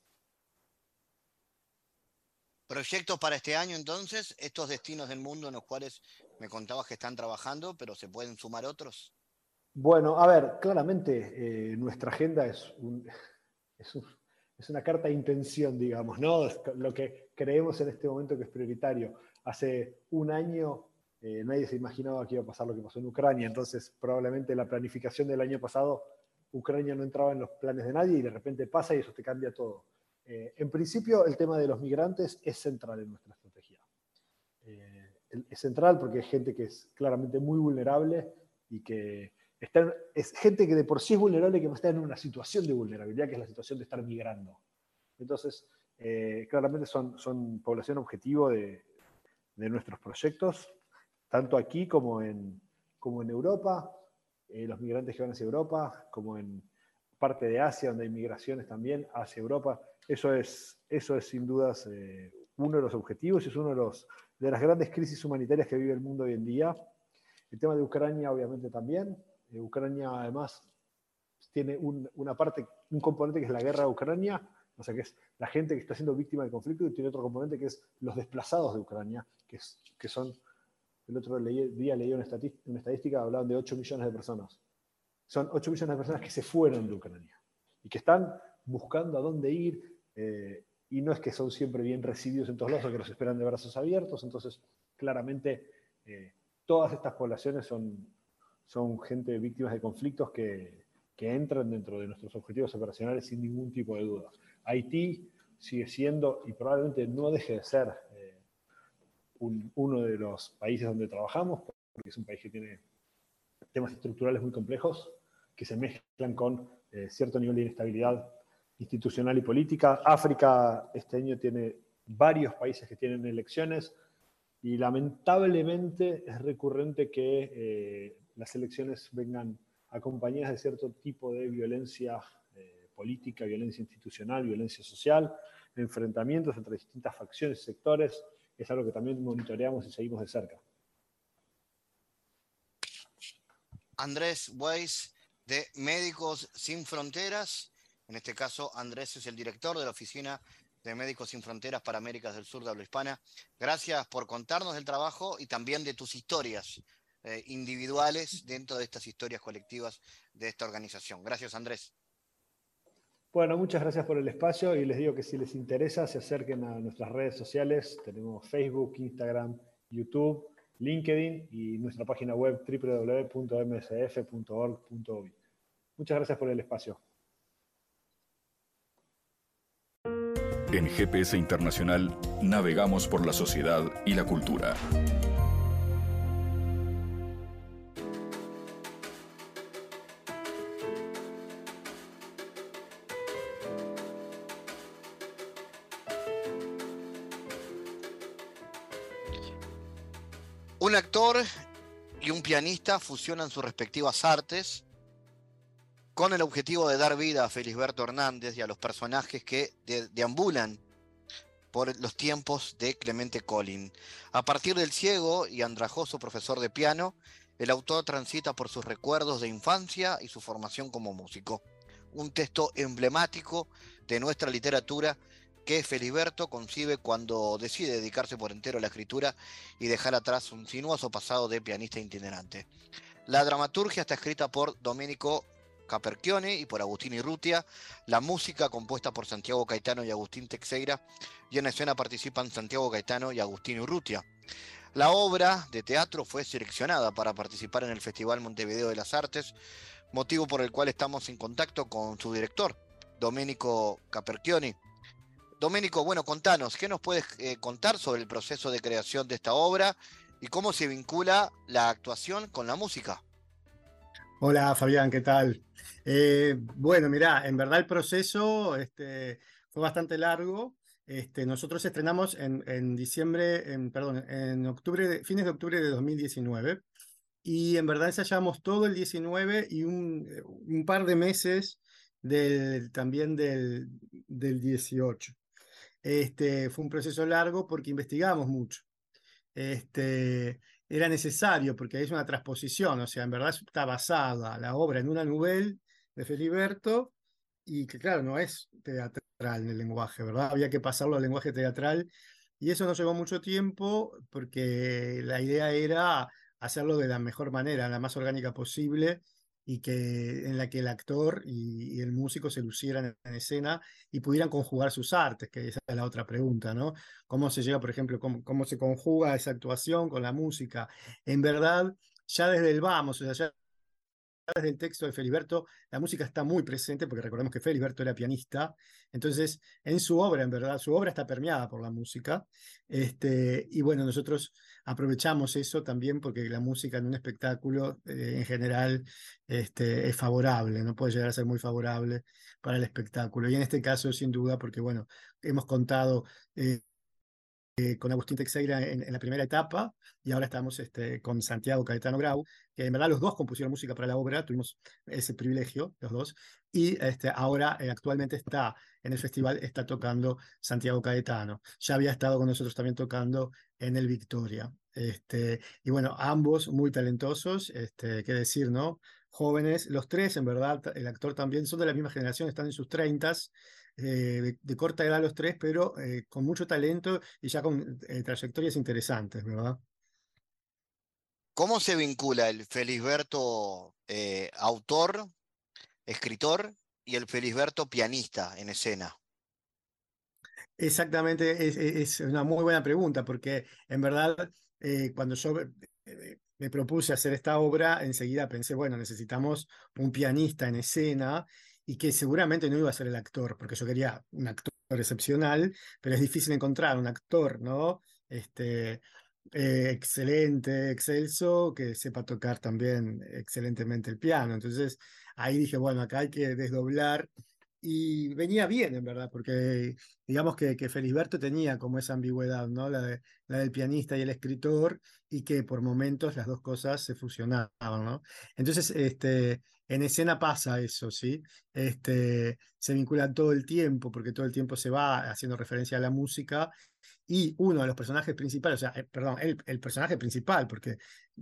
¿Proyectos para este año entonces? Estos destinos del mundo en los cuales me contabas que están trabajando, pero se pueden sumar otros. Bueno, a ver, claramente eh, nuestra agenda es, es, una carta de intención, digamos, ¿no? lo que creemos en este momento que es prioritario. Hace un año eh, nadie se imaginaba que iba a pasar lo que pasó en Ucrania, entonces probablemente la planificación del año pasado Ucrania no entraba en los planes de nadie y de repente pasa y eso te cambia todo. Eh, en principio, el tema de los migrantes es central en nuestra estrategia. Eh, es central porque es gente que es claramente muy vulnerable y que está, es gente que de por sí es vulnerable y que está en una situación de vulnerabilidad, que es la situación de estar migrando. Entonces, eh, claramente son, son población objetivo de, de, nuestros proyectos, tanto aquí como en, como en Europa. Eh, los migrantes que van hacia Europa, como en parte de Asia, donde hay migraciones también hacia Europa. Eso es, eso es sin dudas eh, uno de los objetivos y es uno de, los, de las grandes crisis humanitarias que vive el mundo hoy en día. El tema de Ucrania, obviamente, también. Eh, Ucrania, además, tiene una parte, un componente que es la guerra de Ucrania, o sea, que es la gente que está siendo víctima del conflicto, y tiene otro componente que es los desplazados de Ucrania, que, es, que son el otro día leí una estadística, hablaban de 8 millones de personas. Son 8 millones de personas que se fueron de Ucrania y que están buscando a dónde ir. Eh, y no es que son siempre bien recibidos en todos lados o que los esperan de brazos abiertos. Entonces, claramente, eh, todas estas poblaciones son, gente víctimas de conflictos que entran dentro de nuestros objetivos operacionales sin ningún tipo de duda. Haití sigue siendo y probablemente no deje de ser uno de los países donde trabajamos, porque es un país que tiene temas estructurales muy complejos que se mezclan con eh, cierto nivel de inestabilidad institucional y política. África este año tiene varios países que tienen elecciones y lamentablemente es recurrente que eh, las elecciones vengan acompañadas de cierto tipo de violencia eh, política, violencia institucional, violencia social, enfrentamientos entre distintas facciones y sectores, es algo que también monitoreamos y seguimos de cerca. Andrés Weiss de Médicos Sin Fronteras. En este caso, Andrés es el director de la Oficina de Médicos Sin Fronteras para Américas del Sur de habla hispana. Gracias por contarnos del trabajo y también de tus historias eh, individuales dentro de estas historias colectivas de esta organización. Gracias, Andrés. Bueno, muchas gracias por el espacio y les digo que si les interesa se acerquen a nuestras redes sociales. Tenemos Facebook, Instagram, YouTube, LinkedIn y nuestra página web www.msf.org.uy. Muchas gracias por el espacio. En GPS Internacional navegamos por la sociedad y la cultura. Un actor y un pianista fusionan sus respectivas artes con el objetivo de dar vida a Felisberto Hernández y a los personajes que deambulan por los tiempos de Clemente Collin. A partir del ciego y andrajoso profesor de piano, el autor transita por sus recuerdos de infancia y su formación como músico. Un texto emblemático de nuestra literatura que Feliberto concibe cuando decide dedicarse por entero a la escritura y dejar atrás un sinuoso pasado de pianista itinerante. La dramaturgia está escrita por Domenico Caperchione y por Agustín Irrutia, la música compuesta por Santiago Caetano y Agustín Texeira, y en escena participan Santiago Caetano y Agustín Urrutia. La obra de teatro fue seleccionada para participar en el Festival Montevideo de las Artes, motivo por el cual estamos en contacto con su director, Domenico Caperchioni. Domenico, bueno, contanos, ¿qué nos puedes eh, contar sobre el proceso de creación de esta obra y cómo se vincula la actuación con la música? Hola Fabián, ¿qué tal? Eh, bueno, mira, en verdad el proceso este, fue bastante largo. Este, nosotros estrenamos en, diciembre, en, perdón, en octubre, fines de octubre de 2019. Y en verdad ensayamos todo el 19 y un, par de meses también del, del 18. Este, fue un proceso largo porque investigamos mucho. Este, era necesario porque es una transposición, o sea, en verdad está basada la obra en una novela de Feliberto y que claro, no es teatral en el lenguaje, ¿verdad? Había que pasarlo al lenguaje teatral y eso nos llevó mucho tiempo porque la idea era hacerlo de la mejor manera, la más orgánica posible y que en la que el actor y, el músico se lucieran en escena y pudieran conjugar sus artes, que esa es la otra pregunta, ¿no? ¿Cómo se llega, por ejemplo, cómo, cómo se conjuga esa actuación con la música? En verdad, ya desde el vamos, o sea, ya del texto de Feliberto, la música está muy presente, porque recordemos que Feliberto era pianista, entonces en su obra, en verdad, su obra está permeada por la música, este, y bueno, nosotros aprovechamos eso también porque la música en un espectáculo eh, en general este, es favorable, no puede llegar a ser muy favorable para el espectáculo, y en este caso sin duda, porque bueno, hemos contado... Eh, eh, con Agustín Teixeira en, la primera etapa y ahora estamos este, con Santiago Caetano Grau, que en verdad los dos compusieron música para la obra, tuvimos ese privilegio, los dos, y este, ahora eh, actualmente está en el festival, está tocando Santiago Caetano. Ya había estado con nosotros también tocando en el Victoria. Este, y bueno, ambos muy talentosos, este, qué decir, ¿no? Jóvenes, los tres, en verdad, el actor también, son de la misma generación, están en sus treintas, eh, de, corta edad los tres, pero eh, con mucho talento y ya con eh, trayectorias interesantes, ¿verdad? ¿Cómo se vincula el Felisberto autor, escritor, y el Felisberto pianista en escena? Exactamente, es, una muy buena pregunta, porque en verdad cuando yo me propuse hacer esta obra, enseguida pensé, bueno, necesitamos un pianista en escena y que seguramente no iba a ser el actor, porque yo quería un actor excepcional, pero es difícil encontrar un actor, ¿no? Este, eh, excelente, excelso, que sepa tocar también excelentemente el piano. Entonces ahí dije, bueno, acá hay que desdoblar. Y venía bien, en verdad, porque digamos que, que Felisberto tenía como esa ambigüedad, ¿no? La, la del pianista y el escritor, y que por momentos las dos cosas se fusionaban, ¿no? Entonces, este, en escena pasa eso, ¿sí? Este, se vincula todo el tiempo, porque todo el tiempo se va haciendo referencia a la música, y uno de los personajes principales, o sea, eh, perdón, el, personaje principal, porque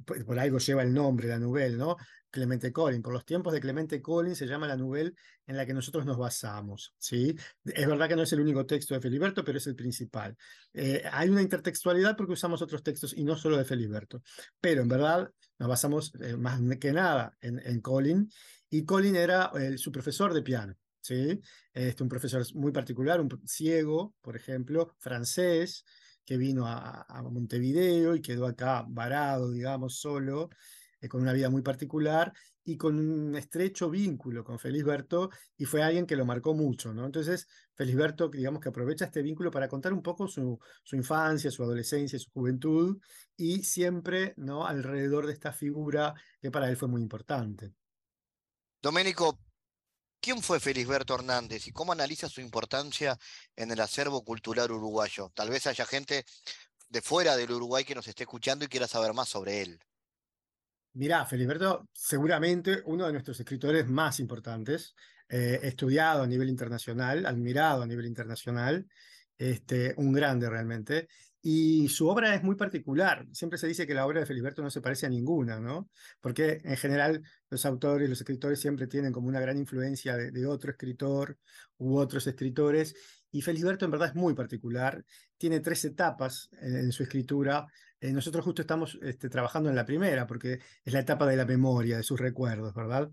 por, algo lleva el nombre, la novela, ¿no? Clemente Collin. Por los tiempos de Clemente Collin se llama la novela en la que nosotros nos basamos, ¿sí? Es verdad que no es el único texto de Feliberto, pero es el principal. Eh, hay una intertextualidad porque usamos otros textos y no solo de Feliberto, pero en verdad nos basamos eh, más que nada en, en Collin, y Collin era su profesor de piano. ¿sí? Este, un profesor muy particular, un ciego, por ejemplo, francés, que vino a, Montevideo y quedó acá varado, digamos, solo, eh, con una vida muy particular y con un estrecho vínculo con Felisberto, y fue alguien que lo marcó mucho, ¿no? Entonces, Felisberto, digamos que aprovecha este vínculo para contar un poco su, su infancia, su adolescencia, su juventud, y siempre, ¿no? Alrededor de esta figura que para él fue muy importante. Doménico, ¿Quién fue Felisberto Hernández y cómo analiza su importancia en el acervo cultural uruguayo? Tal vez haya gente de fuera del Uruguay que nos esté escuchando y quiera saber más sobre él. Mirá, Felisberto, seguramente uno de nuestros escritores más importantes, eh, estudiado a nivel internacional, admirado a nivel internacional, este, un grande realmente. Y su obra es muy particular. Siempre se dice que la obra de Feliberto no se parece a ninguna, ¿no? Porque en general los autores, los escritores siempre tienen como una gran influencia de, otro escritor u otros escritores. Y Feliberto en verdad es muy particular. Tiene tres etapas en, su escritura. Eh, nosotros justo estamos este, trabajando en la primera, porque es la etapa de la memoria, de sus recuerdos, ¿verdad?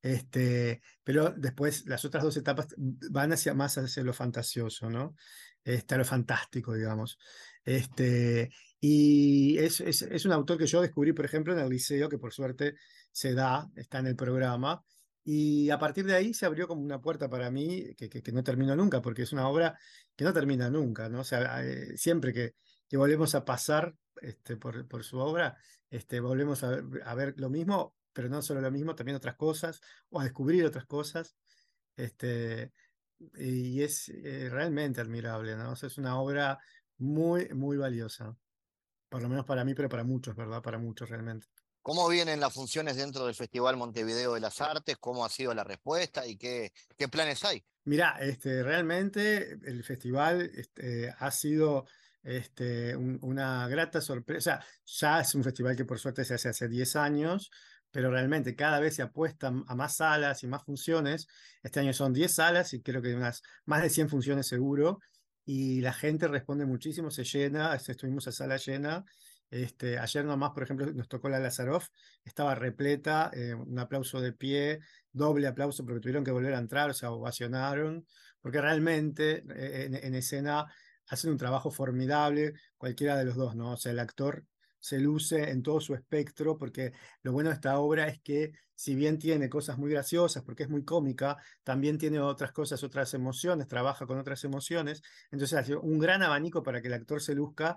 Este, pero después las otras dos etapas van hacia más hacia lo fantasioso, ¿no? Este, lo fantástico, digamos. Este, y es, es, un autor que yo descubrí, por ejemplo, en el liceo, que por suerte se da, está en el programa, y a partir de ahí se abrió como una puerta para mí que, que, no terminó nunca, porque es una obra que no termina nunca, ¿no? O sea, eh, siempre que, que, volvemos a pasar este, por, por su obra, este, volvemos a, a, ver lo mismo, pero no solo lo mismo, también otras cosas, o a descubrir otras cosas. Este, y es eh, realmente admirable, ¿no? O sea, es una obra muy, muy valiosa. Por lo menos para mí, pero para muchos, ¿verdad? Para muchos realmente. ¿Cómo vienen las funciones dentro del Festival Montevideo de las Artes? ¿Cómo ha sido la respuesta y qué, qué planes hay? Mira, este, realmente el festival este, ha sido este, una grata sorpresa. Ya es un festival que por suerte se hace hace 10 años, pero realmente cada vez se apuesta a más salas y más funciones. Este año son 10 salas y creo que unas más de 100 funciones seguro. Y la gente responde muchísimo, se llena, estuvimos a sala llena. Este, ayer nomás, por ejemplo, nos tocó la Lazaroff, estaba repleta, eh, un aplauso de pie, doble aplauso porque tuvieron que volver a entrar, o sea, ovacionaron, porque realmente eh, en, en escena hacen un trabajo formidable, cualquiera de los dos, ¿no? O sea, el actor se luce en todo su espectro, porque lo bueno de esta obra es que si bien tiene cosas muy graciosas, porque es muy cómica, también tiene otras cosas, otras emociones, trabaja con otras emociones, entonces hace un gran abanico para que el actor se luzca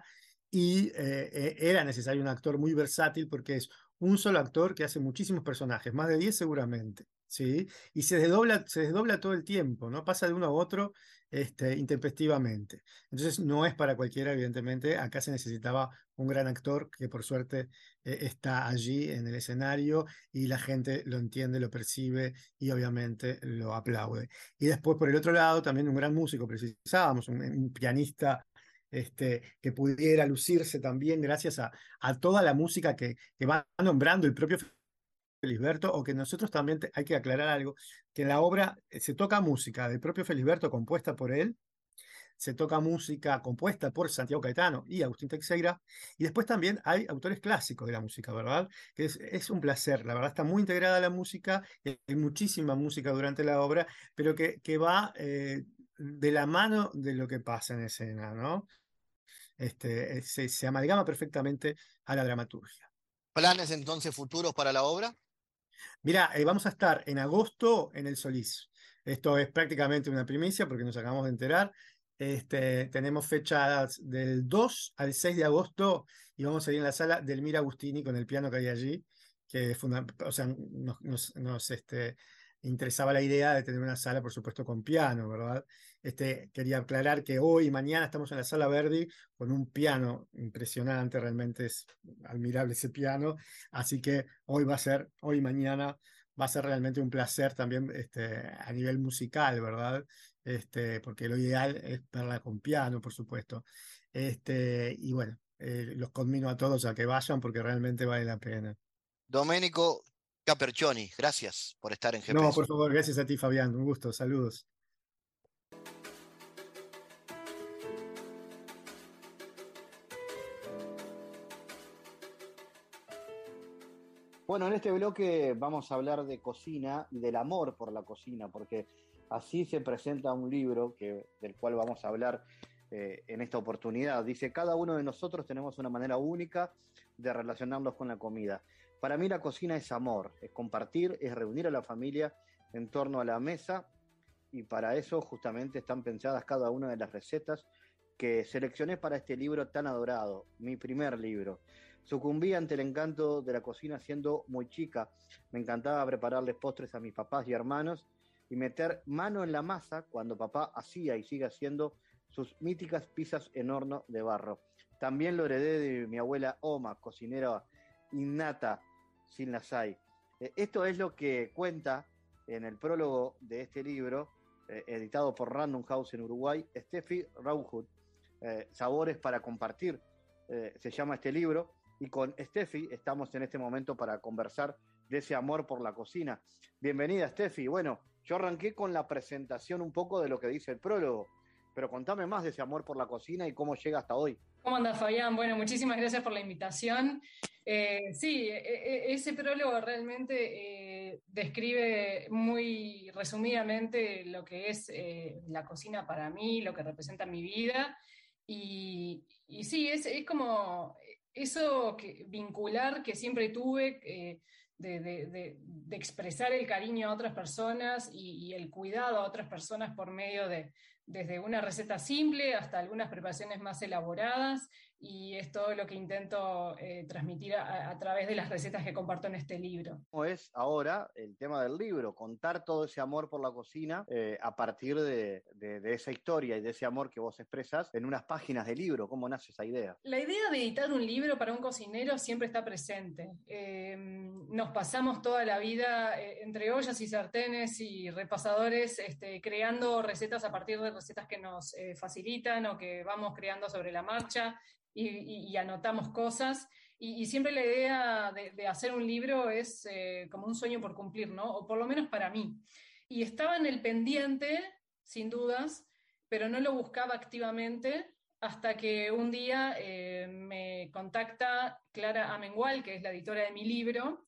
y eh, eh, era necesario un actor muy versátil porque es un solo actor que hace muchísimos personajes, más de 10 seguramente. ¿sí? Y se desdobla, se desdobla todo el tiempo, ¿no? Pasa de uno a otro este, intempestivamente. Entonces no es para cualquiera, evidentemente. Acá se necesitaba un gran actor que por suerte eh, está allí en el escenario y la gente lo entiende, lo percibe y obviamente lo aplaude. Y después, por el otro lado, también un gran músico, precisábamos, un, pianista este, que pudiera lucirse también gracias a, a toda la música que, que va nombrando el propio Felisberto, o que nosotros también hay que aclarar algo, que en la obra eh, se toca música del propio Felisberto compuesta por él, se toca música compuesta por Santiago Caetano y Agustín Teixeira, y después también hay autores clásicos de la música, ¿verdad? Que es, un placer, la verdad está muy integrada la música, hay muchísima música durante la obra, pero que, va eh, de la mano de lo que pasa en escena, ¿no? Este, se, se amalgama perfectamente a la dramaturgia. ¿Planes entonces futuros para la obra? Mira, eh, vamos a estar en agosto en el Solís. Esto es prácticamente una primicia porque nos acabamos de enterar. Este, tenemos fechas del 2 al 6 de agosto y vamos a ir en la sala del Mira Agustini con el piano que hay allí, que o sea, nos, nos este, interesaba la idea de tener una sala, por supuesto, con piano, ¿verdad? Este, quería aclarar que hoy y mañana estamos en la sala Verdi con un piano impresionante, realmente es admirable ese piano, así que hoy va a ser, hoy y mañana va a ser realmente un placer también este, a nivel musical, ¿verdad? Este, porque lo ideal es verla con piano, por supuesto. Este, y bueno, eh, los conmino a todos a que vayan porque realmente vale la pena. Domenico Capercioni, gracias por estar en GPS. No, por favor, gracias a ti, Fabián. Un gusto. Saludos. Bueno, en este bloque vamos a hablar de cocina y del amor por la cocina, porque así se presenta un libro que, del cual vamos a hablar eh, en esta oportunidad. Dice, cada uno de nosotros tenemos una manera única de relacionarnos con la comida. Para mí la cocina es amor, es compartir, es reunir a la familia en torno a la mesa y para eso justamente están pensadas cada una de las recetas que seleccioné para este libro tan adorado, mi primer libro. Sucumbí ante el encanto de la cocina siendo muy chica. Me encantaba prepararles postres a mis papás y hermanos y meter mano en la masa cuando papá hacía y sigue haciendo sus míticas pizzas en horno de barro. También lo heredé de mi abuela Oma, cocinera innata, sin las hay. Eh, esto es lo que cuenta en el prólogo de este libro, eh, editado por Random House en Uruguay, Steffi Rauhut, eh, Sabores para compartir, se llama este libro, y con Steffi estamos en este momento para conversar de ese amor por la cocina. Bienvenida, Steffi. Bueno, yo arranqué con la presentación un poco de lo que dice el prólogo, pero contame más de ese amor por la cocina y cómo llega hasta hoy. ¿Cómo andas, Fabián? Bueno, muchísimas gracias por la invitación. Eh, sí, e, e, ese prólogo realmente eh, describe muy resumidamente lo que es eh, la cocina para mí, lo que representa mi vida. Y, y sí, es, es como eso que, vincular que siempre tuve eh, de, expresar el cariño a otras personas y, el cuidado a otras personas por medio de, desde una receta simple hasta algunas preparaciones más elaboradas y es todo lo que intento eh, transmitir a, través de las recetas que comparto en este libro. ¿Cómo es ahora el tema del libro? Contar todo ese amor por la cocina eh, a partir de, esa historia y de ese amor que vos expresas en unas páginas de libro. ¿Cómo nace esa idea? La idea de editar un libro para un cocinero siempre está presente. Em, nos pasamos toda la vida eh, entre ollas y sartenes y repasadores este, creando recetas a partir de recetas que nos facilitan o que vamos creando sobre la marcha y, anotamos cosas. Y, siempre la idea de, hacer un libro es eh, como un sueño por cumplir, ¿no? O por lo menos para mí. Y estaba en el pendiente, sin dudas, pero no lo buscaba activamente hasta que un día eh, me contacta Clara Amengual, que es la editora de mi libro,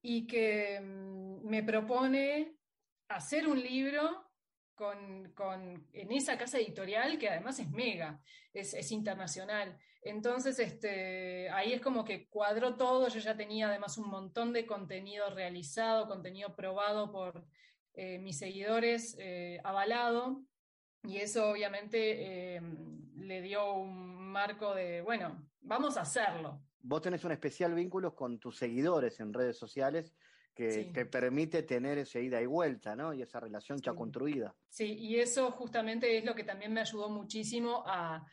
y que mm, me propone hacer un libro con, en esa casa editorial que además es mega, es, internacional. Entonces, este, ahí es como que cuadró todo, yo ya tenía además un montón de contenido realizado, contenido probado por eh, mis seguidores, eh, avalado, y eso obviamente eh, le dio un marco de, bueno, vamos a hacerlo. Vos tenés un especial vínculo con tus seguidores en redes sociales que, permite tener esa ida y vuelta, ¿no? Y esa relación ya construida. Sí, y eso justamente es lo que también me ayudó muchísimo a,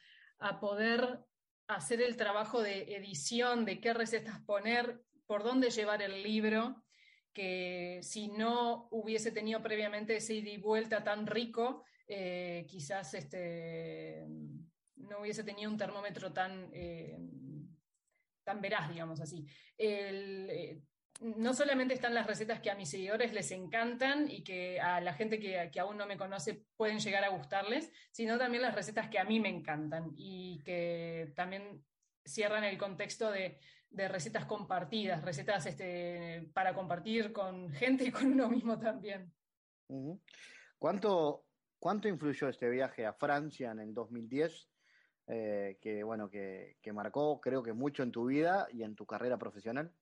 poder hacer el trabajo de edición, de qué recetas poner, por dónde llevar el libro, que si no hubiese tenido previamente ese ida y vuelta tan rico, eh, quizás este, no hubiese tenido un termómetro tan, eh, tan veraz, digamos así. Eh, no solamente están las recetas que a mis seguidores les encantan y que a la gente que, aún no me conoce pueden llegar a gustarles, sino también las recetas que a mí me encantan y que también cierran el contexto de, recetas compartidas, recetas este, para compartir con gente y con uno mismo también. ¿Cuánto, ¿Cuánto influyó este viaje a Francia en el 2010? Eh, que bueno, que, que marcó creo que mucho en tu vida y en tu carrera profesional.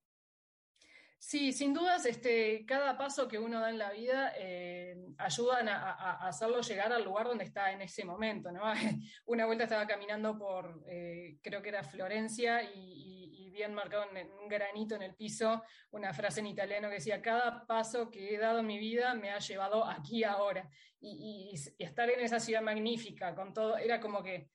Sí, sin dudas, este, cada paso que uno da en la vida eh, ayudan a, hacerlo llegar al lugar donde está en ese momento. ¿no? Una vuelta estaba caminando por, eh, creo que era Florencia, y, bien marcado en un granito en el piso, una frase en italiano que decía, cada paso que he dado en mi vida me ha llevado aquí ahora. Y, y estar en esa ciudad magnífica, con todo, era como que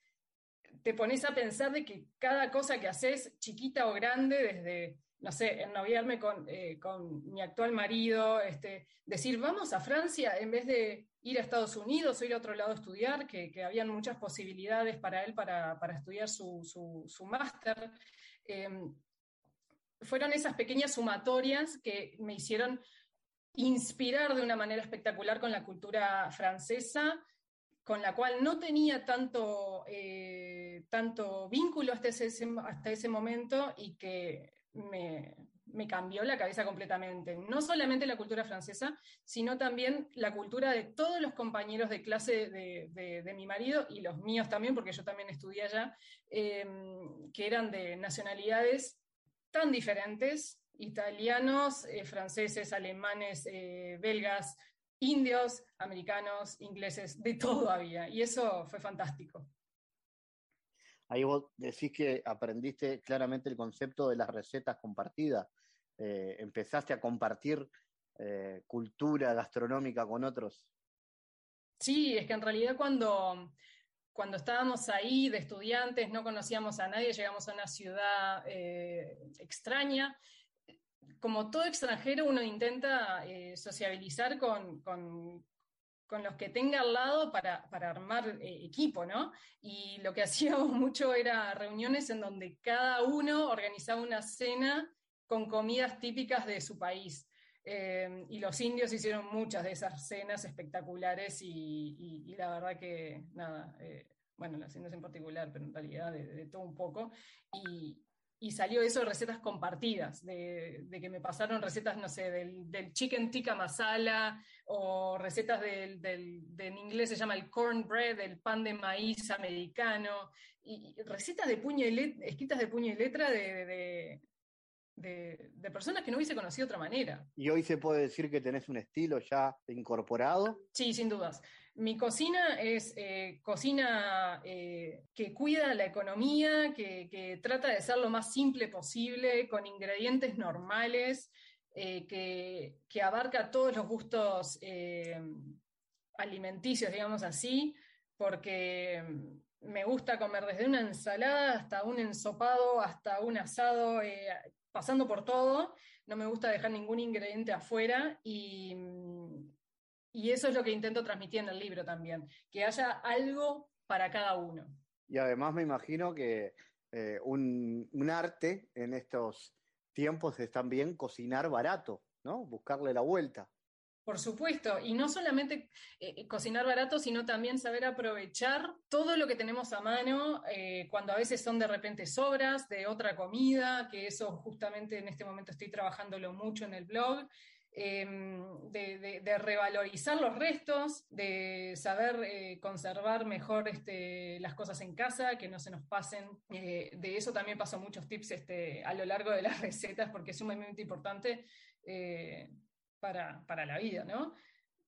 te pones a pensar de que cada cosa que haces, chiquita o grande, desde, no sé, ennoviarme con, eh, con mi actual marido, este, decir, vamos a Francia en vez de ir a Estados Unidos o ir a otro lado a estudiar, que, habían muchas posibilidades para él para, estudiar su, su, su máster. Em, fueron esas pequeñas sumatorias que me hicieron inspirar de una manera espectacular con la cultura francesa, con la cual no tenía tanto, eh, tanto vínculo hasta ese, hasta ese momento y que me, me, cambió la cabeza completamente. No solamente la cultura francesa, sino también la cultura de todos los compañeros de clase de, de, mi marido y los míos también, porque yo también estudié allá, eh, que eran de nacionalidades tan diferentes, italianos, eh, franceses, alemanes, eh, belgas, indios, americanos, ingleses, de todo había. Y eso fue fantástico. Ahí vos decís que aprendiste claramente el concepto de las recetas compartidas. Eh, empezaste a compartir eh, cultura gastronómica con otros. Sí, es que en realidad cuando, cuando estábamos ahí de estudiantes, no conocíamos a nadie, llegamos a una ciudad eh, extraña. Como todo extranjero, uno intenta eh, sociabilizar con, con, con, los que tenga al lado para, para armar eh, equipo, ¿no? Y lo que hacíamos mucho era reuniones en donde cada uno organizaba una cena con comidas típicas de su país. Eh, y los indios hicieron muchas de esas cenas espectaculares y, y, y la verdad que, nada, eh, bueno, las indios en particular, pero en realidad de, de todo un poco. Y, y, salió eso de recetas compartidas, de, de, que me pasaron recetas, no sé, del, del chicken tikka masala o recetas del, del, en inglés se llama el cornbread, el pan de maíz americano, y, y recetas de puño y letra, escritas de puño y letra de, de, de, personas que no hubiese conocido de otra manera. ¿Y hoy se puede decir que tenés un estilo ya incorporado? Sí, sin dudas. Mi cocina es eh, cocina eh, que cuida la economía, que, trata de ser lo más simple posible, con ingredientes normales, eh, que, que, abarca todos los gustos alimenticios, digamos así, porque me gusta comer desde una ensalada hasta un ensopado, hasta un asado, pasando por todo, no me gusta dejar ningún ingrediente afuera y, y, eso es lo que intento transmitir en el libro también, que haya algo para cada uno. Y además me imagino que eh, un, un, arte en estos tiempos es también cocinar barato, ¿no? Buscarle la vuelta. Por supuesto, y no solamente eh, cocinar barato, sino también saber aprovechar todo lo que tenemos a mano, eh, cuando a veces son de repente sobras de otra comida, que eso justamente en este momento estoy trabajándolo mucho en el blog, de, de, de, revalorizar los restos, de saber eh, conservar mejor este, las cosas en casa, que no se nos pasen. Eh, de eso también paso muchos tips este, a lo largo de las recetas, porque es sumamente importante eh, para, para la vida, ¿no?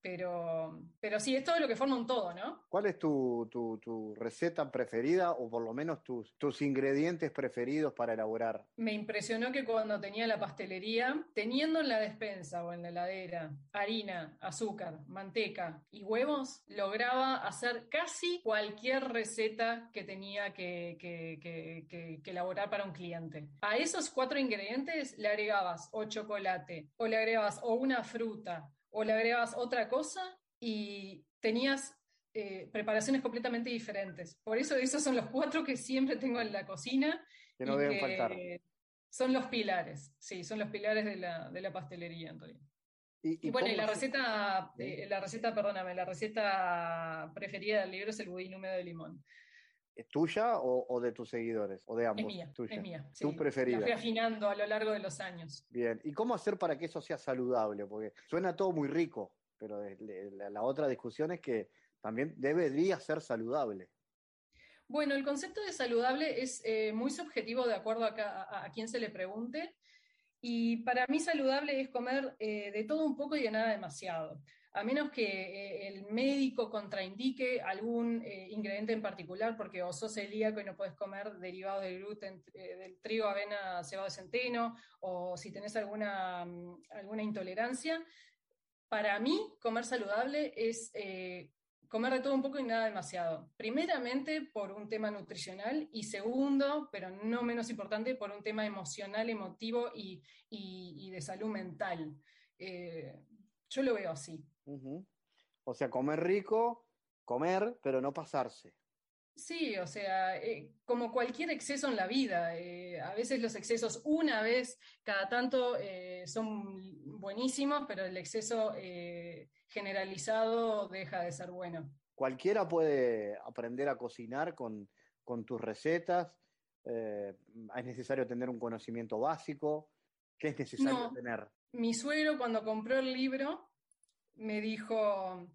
Pero, pero sí, es todo lo que forma un todo, ¿no? ¿Cuál es tu, tu, tu, receta preferida o por lo menos tus, tus ingredientes preferidos para elaborar? Me impresionó que cuando tenía la pastelería, teniendo en la despensa o en la heladera harina, azúcar, manteca y huevos, lograba hacer casi cualquier receta que tenía que, que, que, que elaborar para un cliente. A esos cuatro ingredientes le agregabas o chocolate, o le agregabas o una fruta, o le agregabas otra cosa y tenías eh, preparaciones completamente diferentes. Por eso esos son los cuatro que siempre tengo en la cocina. Que no deben que faltar. Son los pilares, sí, son los pilares de la, de la pastelería. ¿Y, y bueno, y la receta, eh, la receta, perdóname, la receta preferida del libro es el budín húmedo de limón. ¿Es tuya o, o, de tus seguidores? ¿O de ambos? Es mía. Tuya. Es mía ¿Tu sí. preferida? La fui afinando a lo largo de los años. Bien. ¿Y cómo hacer para que eso sea saludable? Porque suena todo muy rico, pero la, la otra discusión es que también debería ser saludable. Bueno, el concepto de saludable es eh, muy subjetivo de acuerdo a, a, a, quien se le pregunte. Y para mí saludable es comer eh, de todo un poco y de nada demasiado a menos que eh, el médico contraindique algún eh, ingrediente en particular, porque o sos celíaco y no puedes comer derivados del gluten, eh, trigo, avena, cebado de centeno, o si tenés alguna, um, alguna intolerancia, para mí comer saludable es comer de todo un poco y nada demasiado. Primeramente por un tema nutricional y segundo, pero no menos importante, por un tema emocional, emotivo y, de salud mental. Yo lo veo así. O sea, comer rico, comer, pero no pasarse. Sí, o sea, eh, como cualquier exceso en la vida, eh, a veces los excesos una vez cada tanto eh, son buenísimos, pero el exceso generalizado deja de ser bueno. Cualquiera puede aprender a cocinar con, tus recetas. es necesario tener un conocimiento básico. ¿Qué es necesario tener? Mi suegro cuando compró el libro me dijo,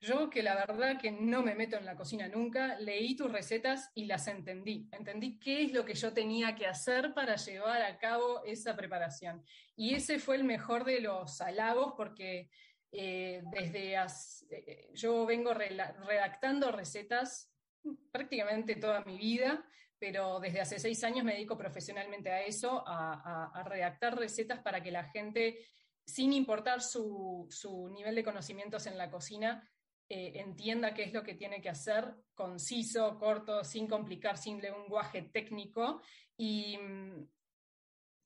yo que la verdad que no me meto en la cocina nunca, leí tus recetas y las entendí. Entendí qué es lo que yo tenía que hacer para llevar a cabo esa preparación. Y ese fue el mejor de los halagos porque eh, desde eh, yo vengo redactando recetas prácticamente toda mi vida, pero desde hace seis años me dedico profesionalmente a eso, a, redactar recetas para que la gente, sin importar su, su nivel de conocimientos en la cocina, eh, entienda qué es lo que tiene que hacer, conciso, corto, sin complicar, sin lenguaje técnico. Y,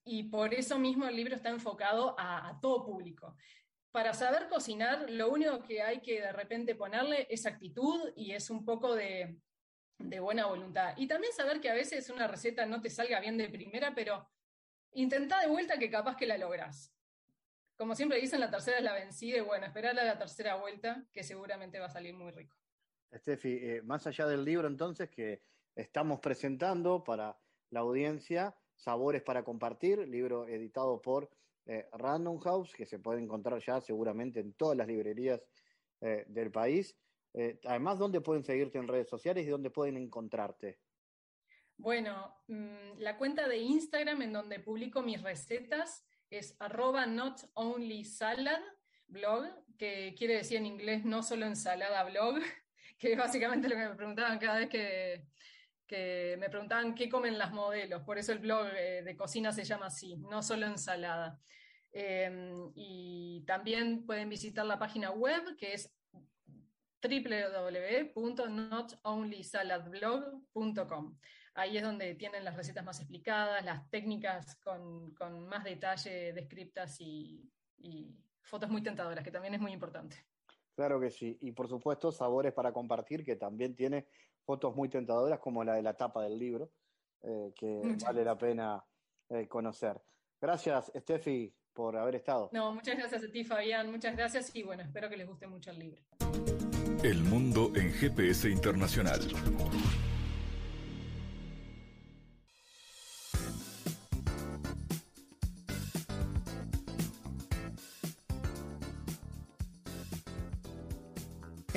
y por eso mismo el libro está enfocado a, todo público. Para saber cocinar, lo único que hay que de repente ponerle es actitud y es un poco de, de buena voluntad. Y también saber que a veces una receta no te salga bien de primera, pero intenta de vuelta que capaz que la logras como siempre dicen, la tercera es la vencida y bueno, esperar a la tercera vuelta, que seguramente va a salir muy rico. Steffi, eh, más allá del libro entonces que estamos presentando para la audiencia, Sabores para Compartir, libro editado por eh, Random House, que se puede encontrar ya seguramente en todas las librerías eh, del país. además, ¿dónde pueden seguirte en redes sociales y dónde pueden encontrarte? Bueno, mm, la cuenta de Instagram en donde publico mis recetas es arroba not only salad blog, que quiere decir en inglés no solo ensalada blog, que es básicamente lo que me preguntaban cada vez que, me preguntaban qué comen las modelos, por eso el blog eh, de cocina se llama así, no solo ensalada. Em, y también pueden visitar la página web que es www.notonlysaladblog.com. Ahí es donde tienen las recetas más explicadas, las técnicas con, más detalle descriptas y, fotos muy tentadoras, que también es muy importante. Claro que sí. Y por supuesto, sabores para compartir, que también tiene fotos muy tentadoras, como la de la tapa del libro, eh, que vale la pena eh, conocer. Gracias, Steffi, por haber estado. No, muchas gracias a ti, Fabián. Muchas gracias y bueno, espero que les guste mucho el libro. El mundo en GPS Internacional.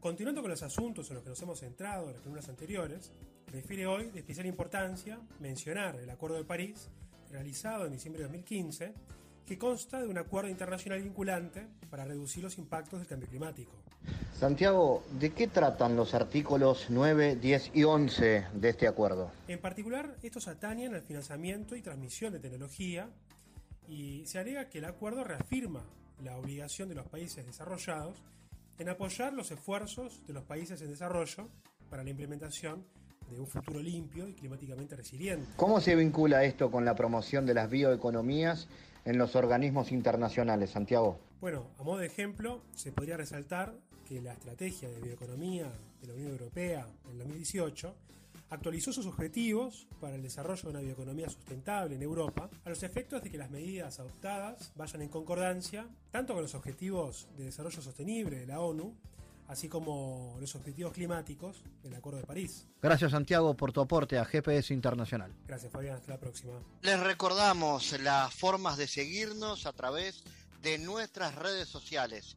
Continuando con los asuntos en los que nos hemos centrado en las columnas anteriores, refiere hoy de especial importancia mencionar el Acuerdo de París, realizado en diciembre de 2015, que consta de un acuerdo internacional vinculante para reducir los impactos del cambio climático. Santiago, ¿de qué tratan los artículos 9, 10 y 11 de este acuerdo? En particular, estos atañen al financiamiento y transmisión de tecnología y se alega que el acuerdo reafirma la obligación de los países desarrollados en apoyar los esfuerzos de los países en desarrollo para la implementación de un futuro limpio y climáticamente resiliente. ¿Cómo se vincula esto con la promoción de las bioeconomías en los organismos internacionales, Santiago? Bueno, a modo de ejemplo, se podría resaltar que la estrategia de bioeconomía de la Unión Europea en 2018 actualizó sus objetivos para el desarrollo de una bioeconomía sustentable en Europa, a los efectos de que las medidas adoptadas vayan en concordancia tanto con los objetivos de desarrollo sostenible de la ONU, así como los objetivos climáticos del Acuerdo de París. Gracias Santiago por tu aporte a GPS Internacional. Gracias Fabián, hasta la próxima. Les recordamos las formas de seguirnos a través de nuestras redes sociales.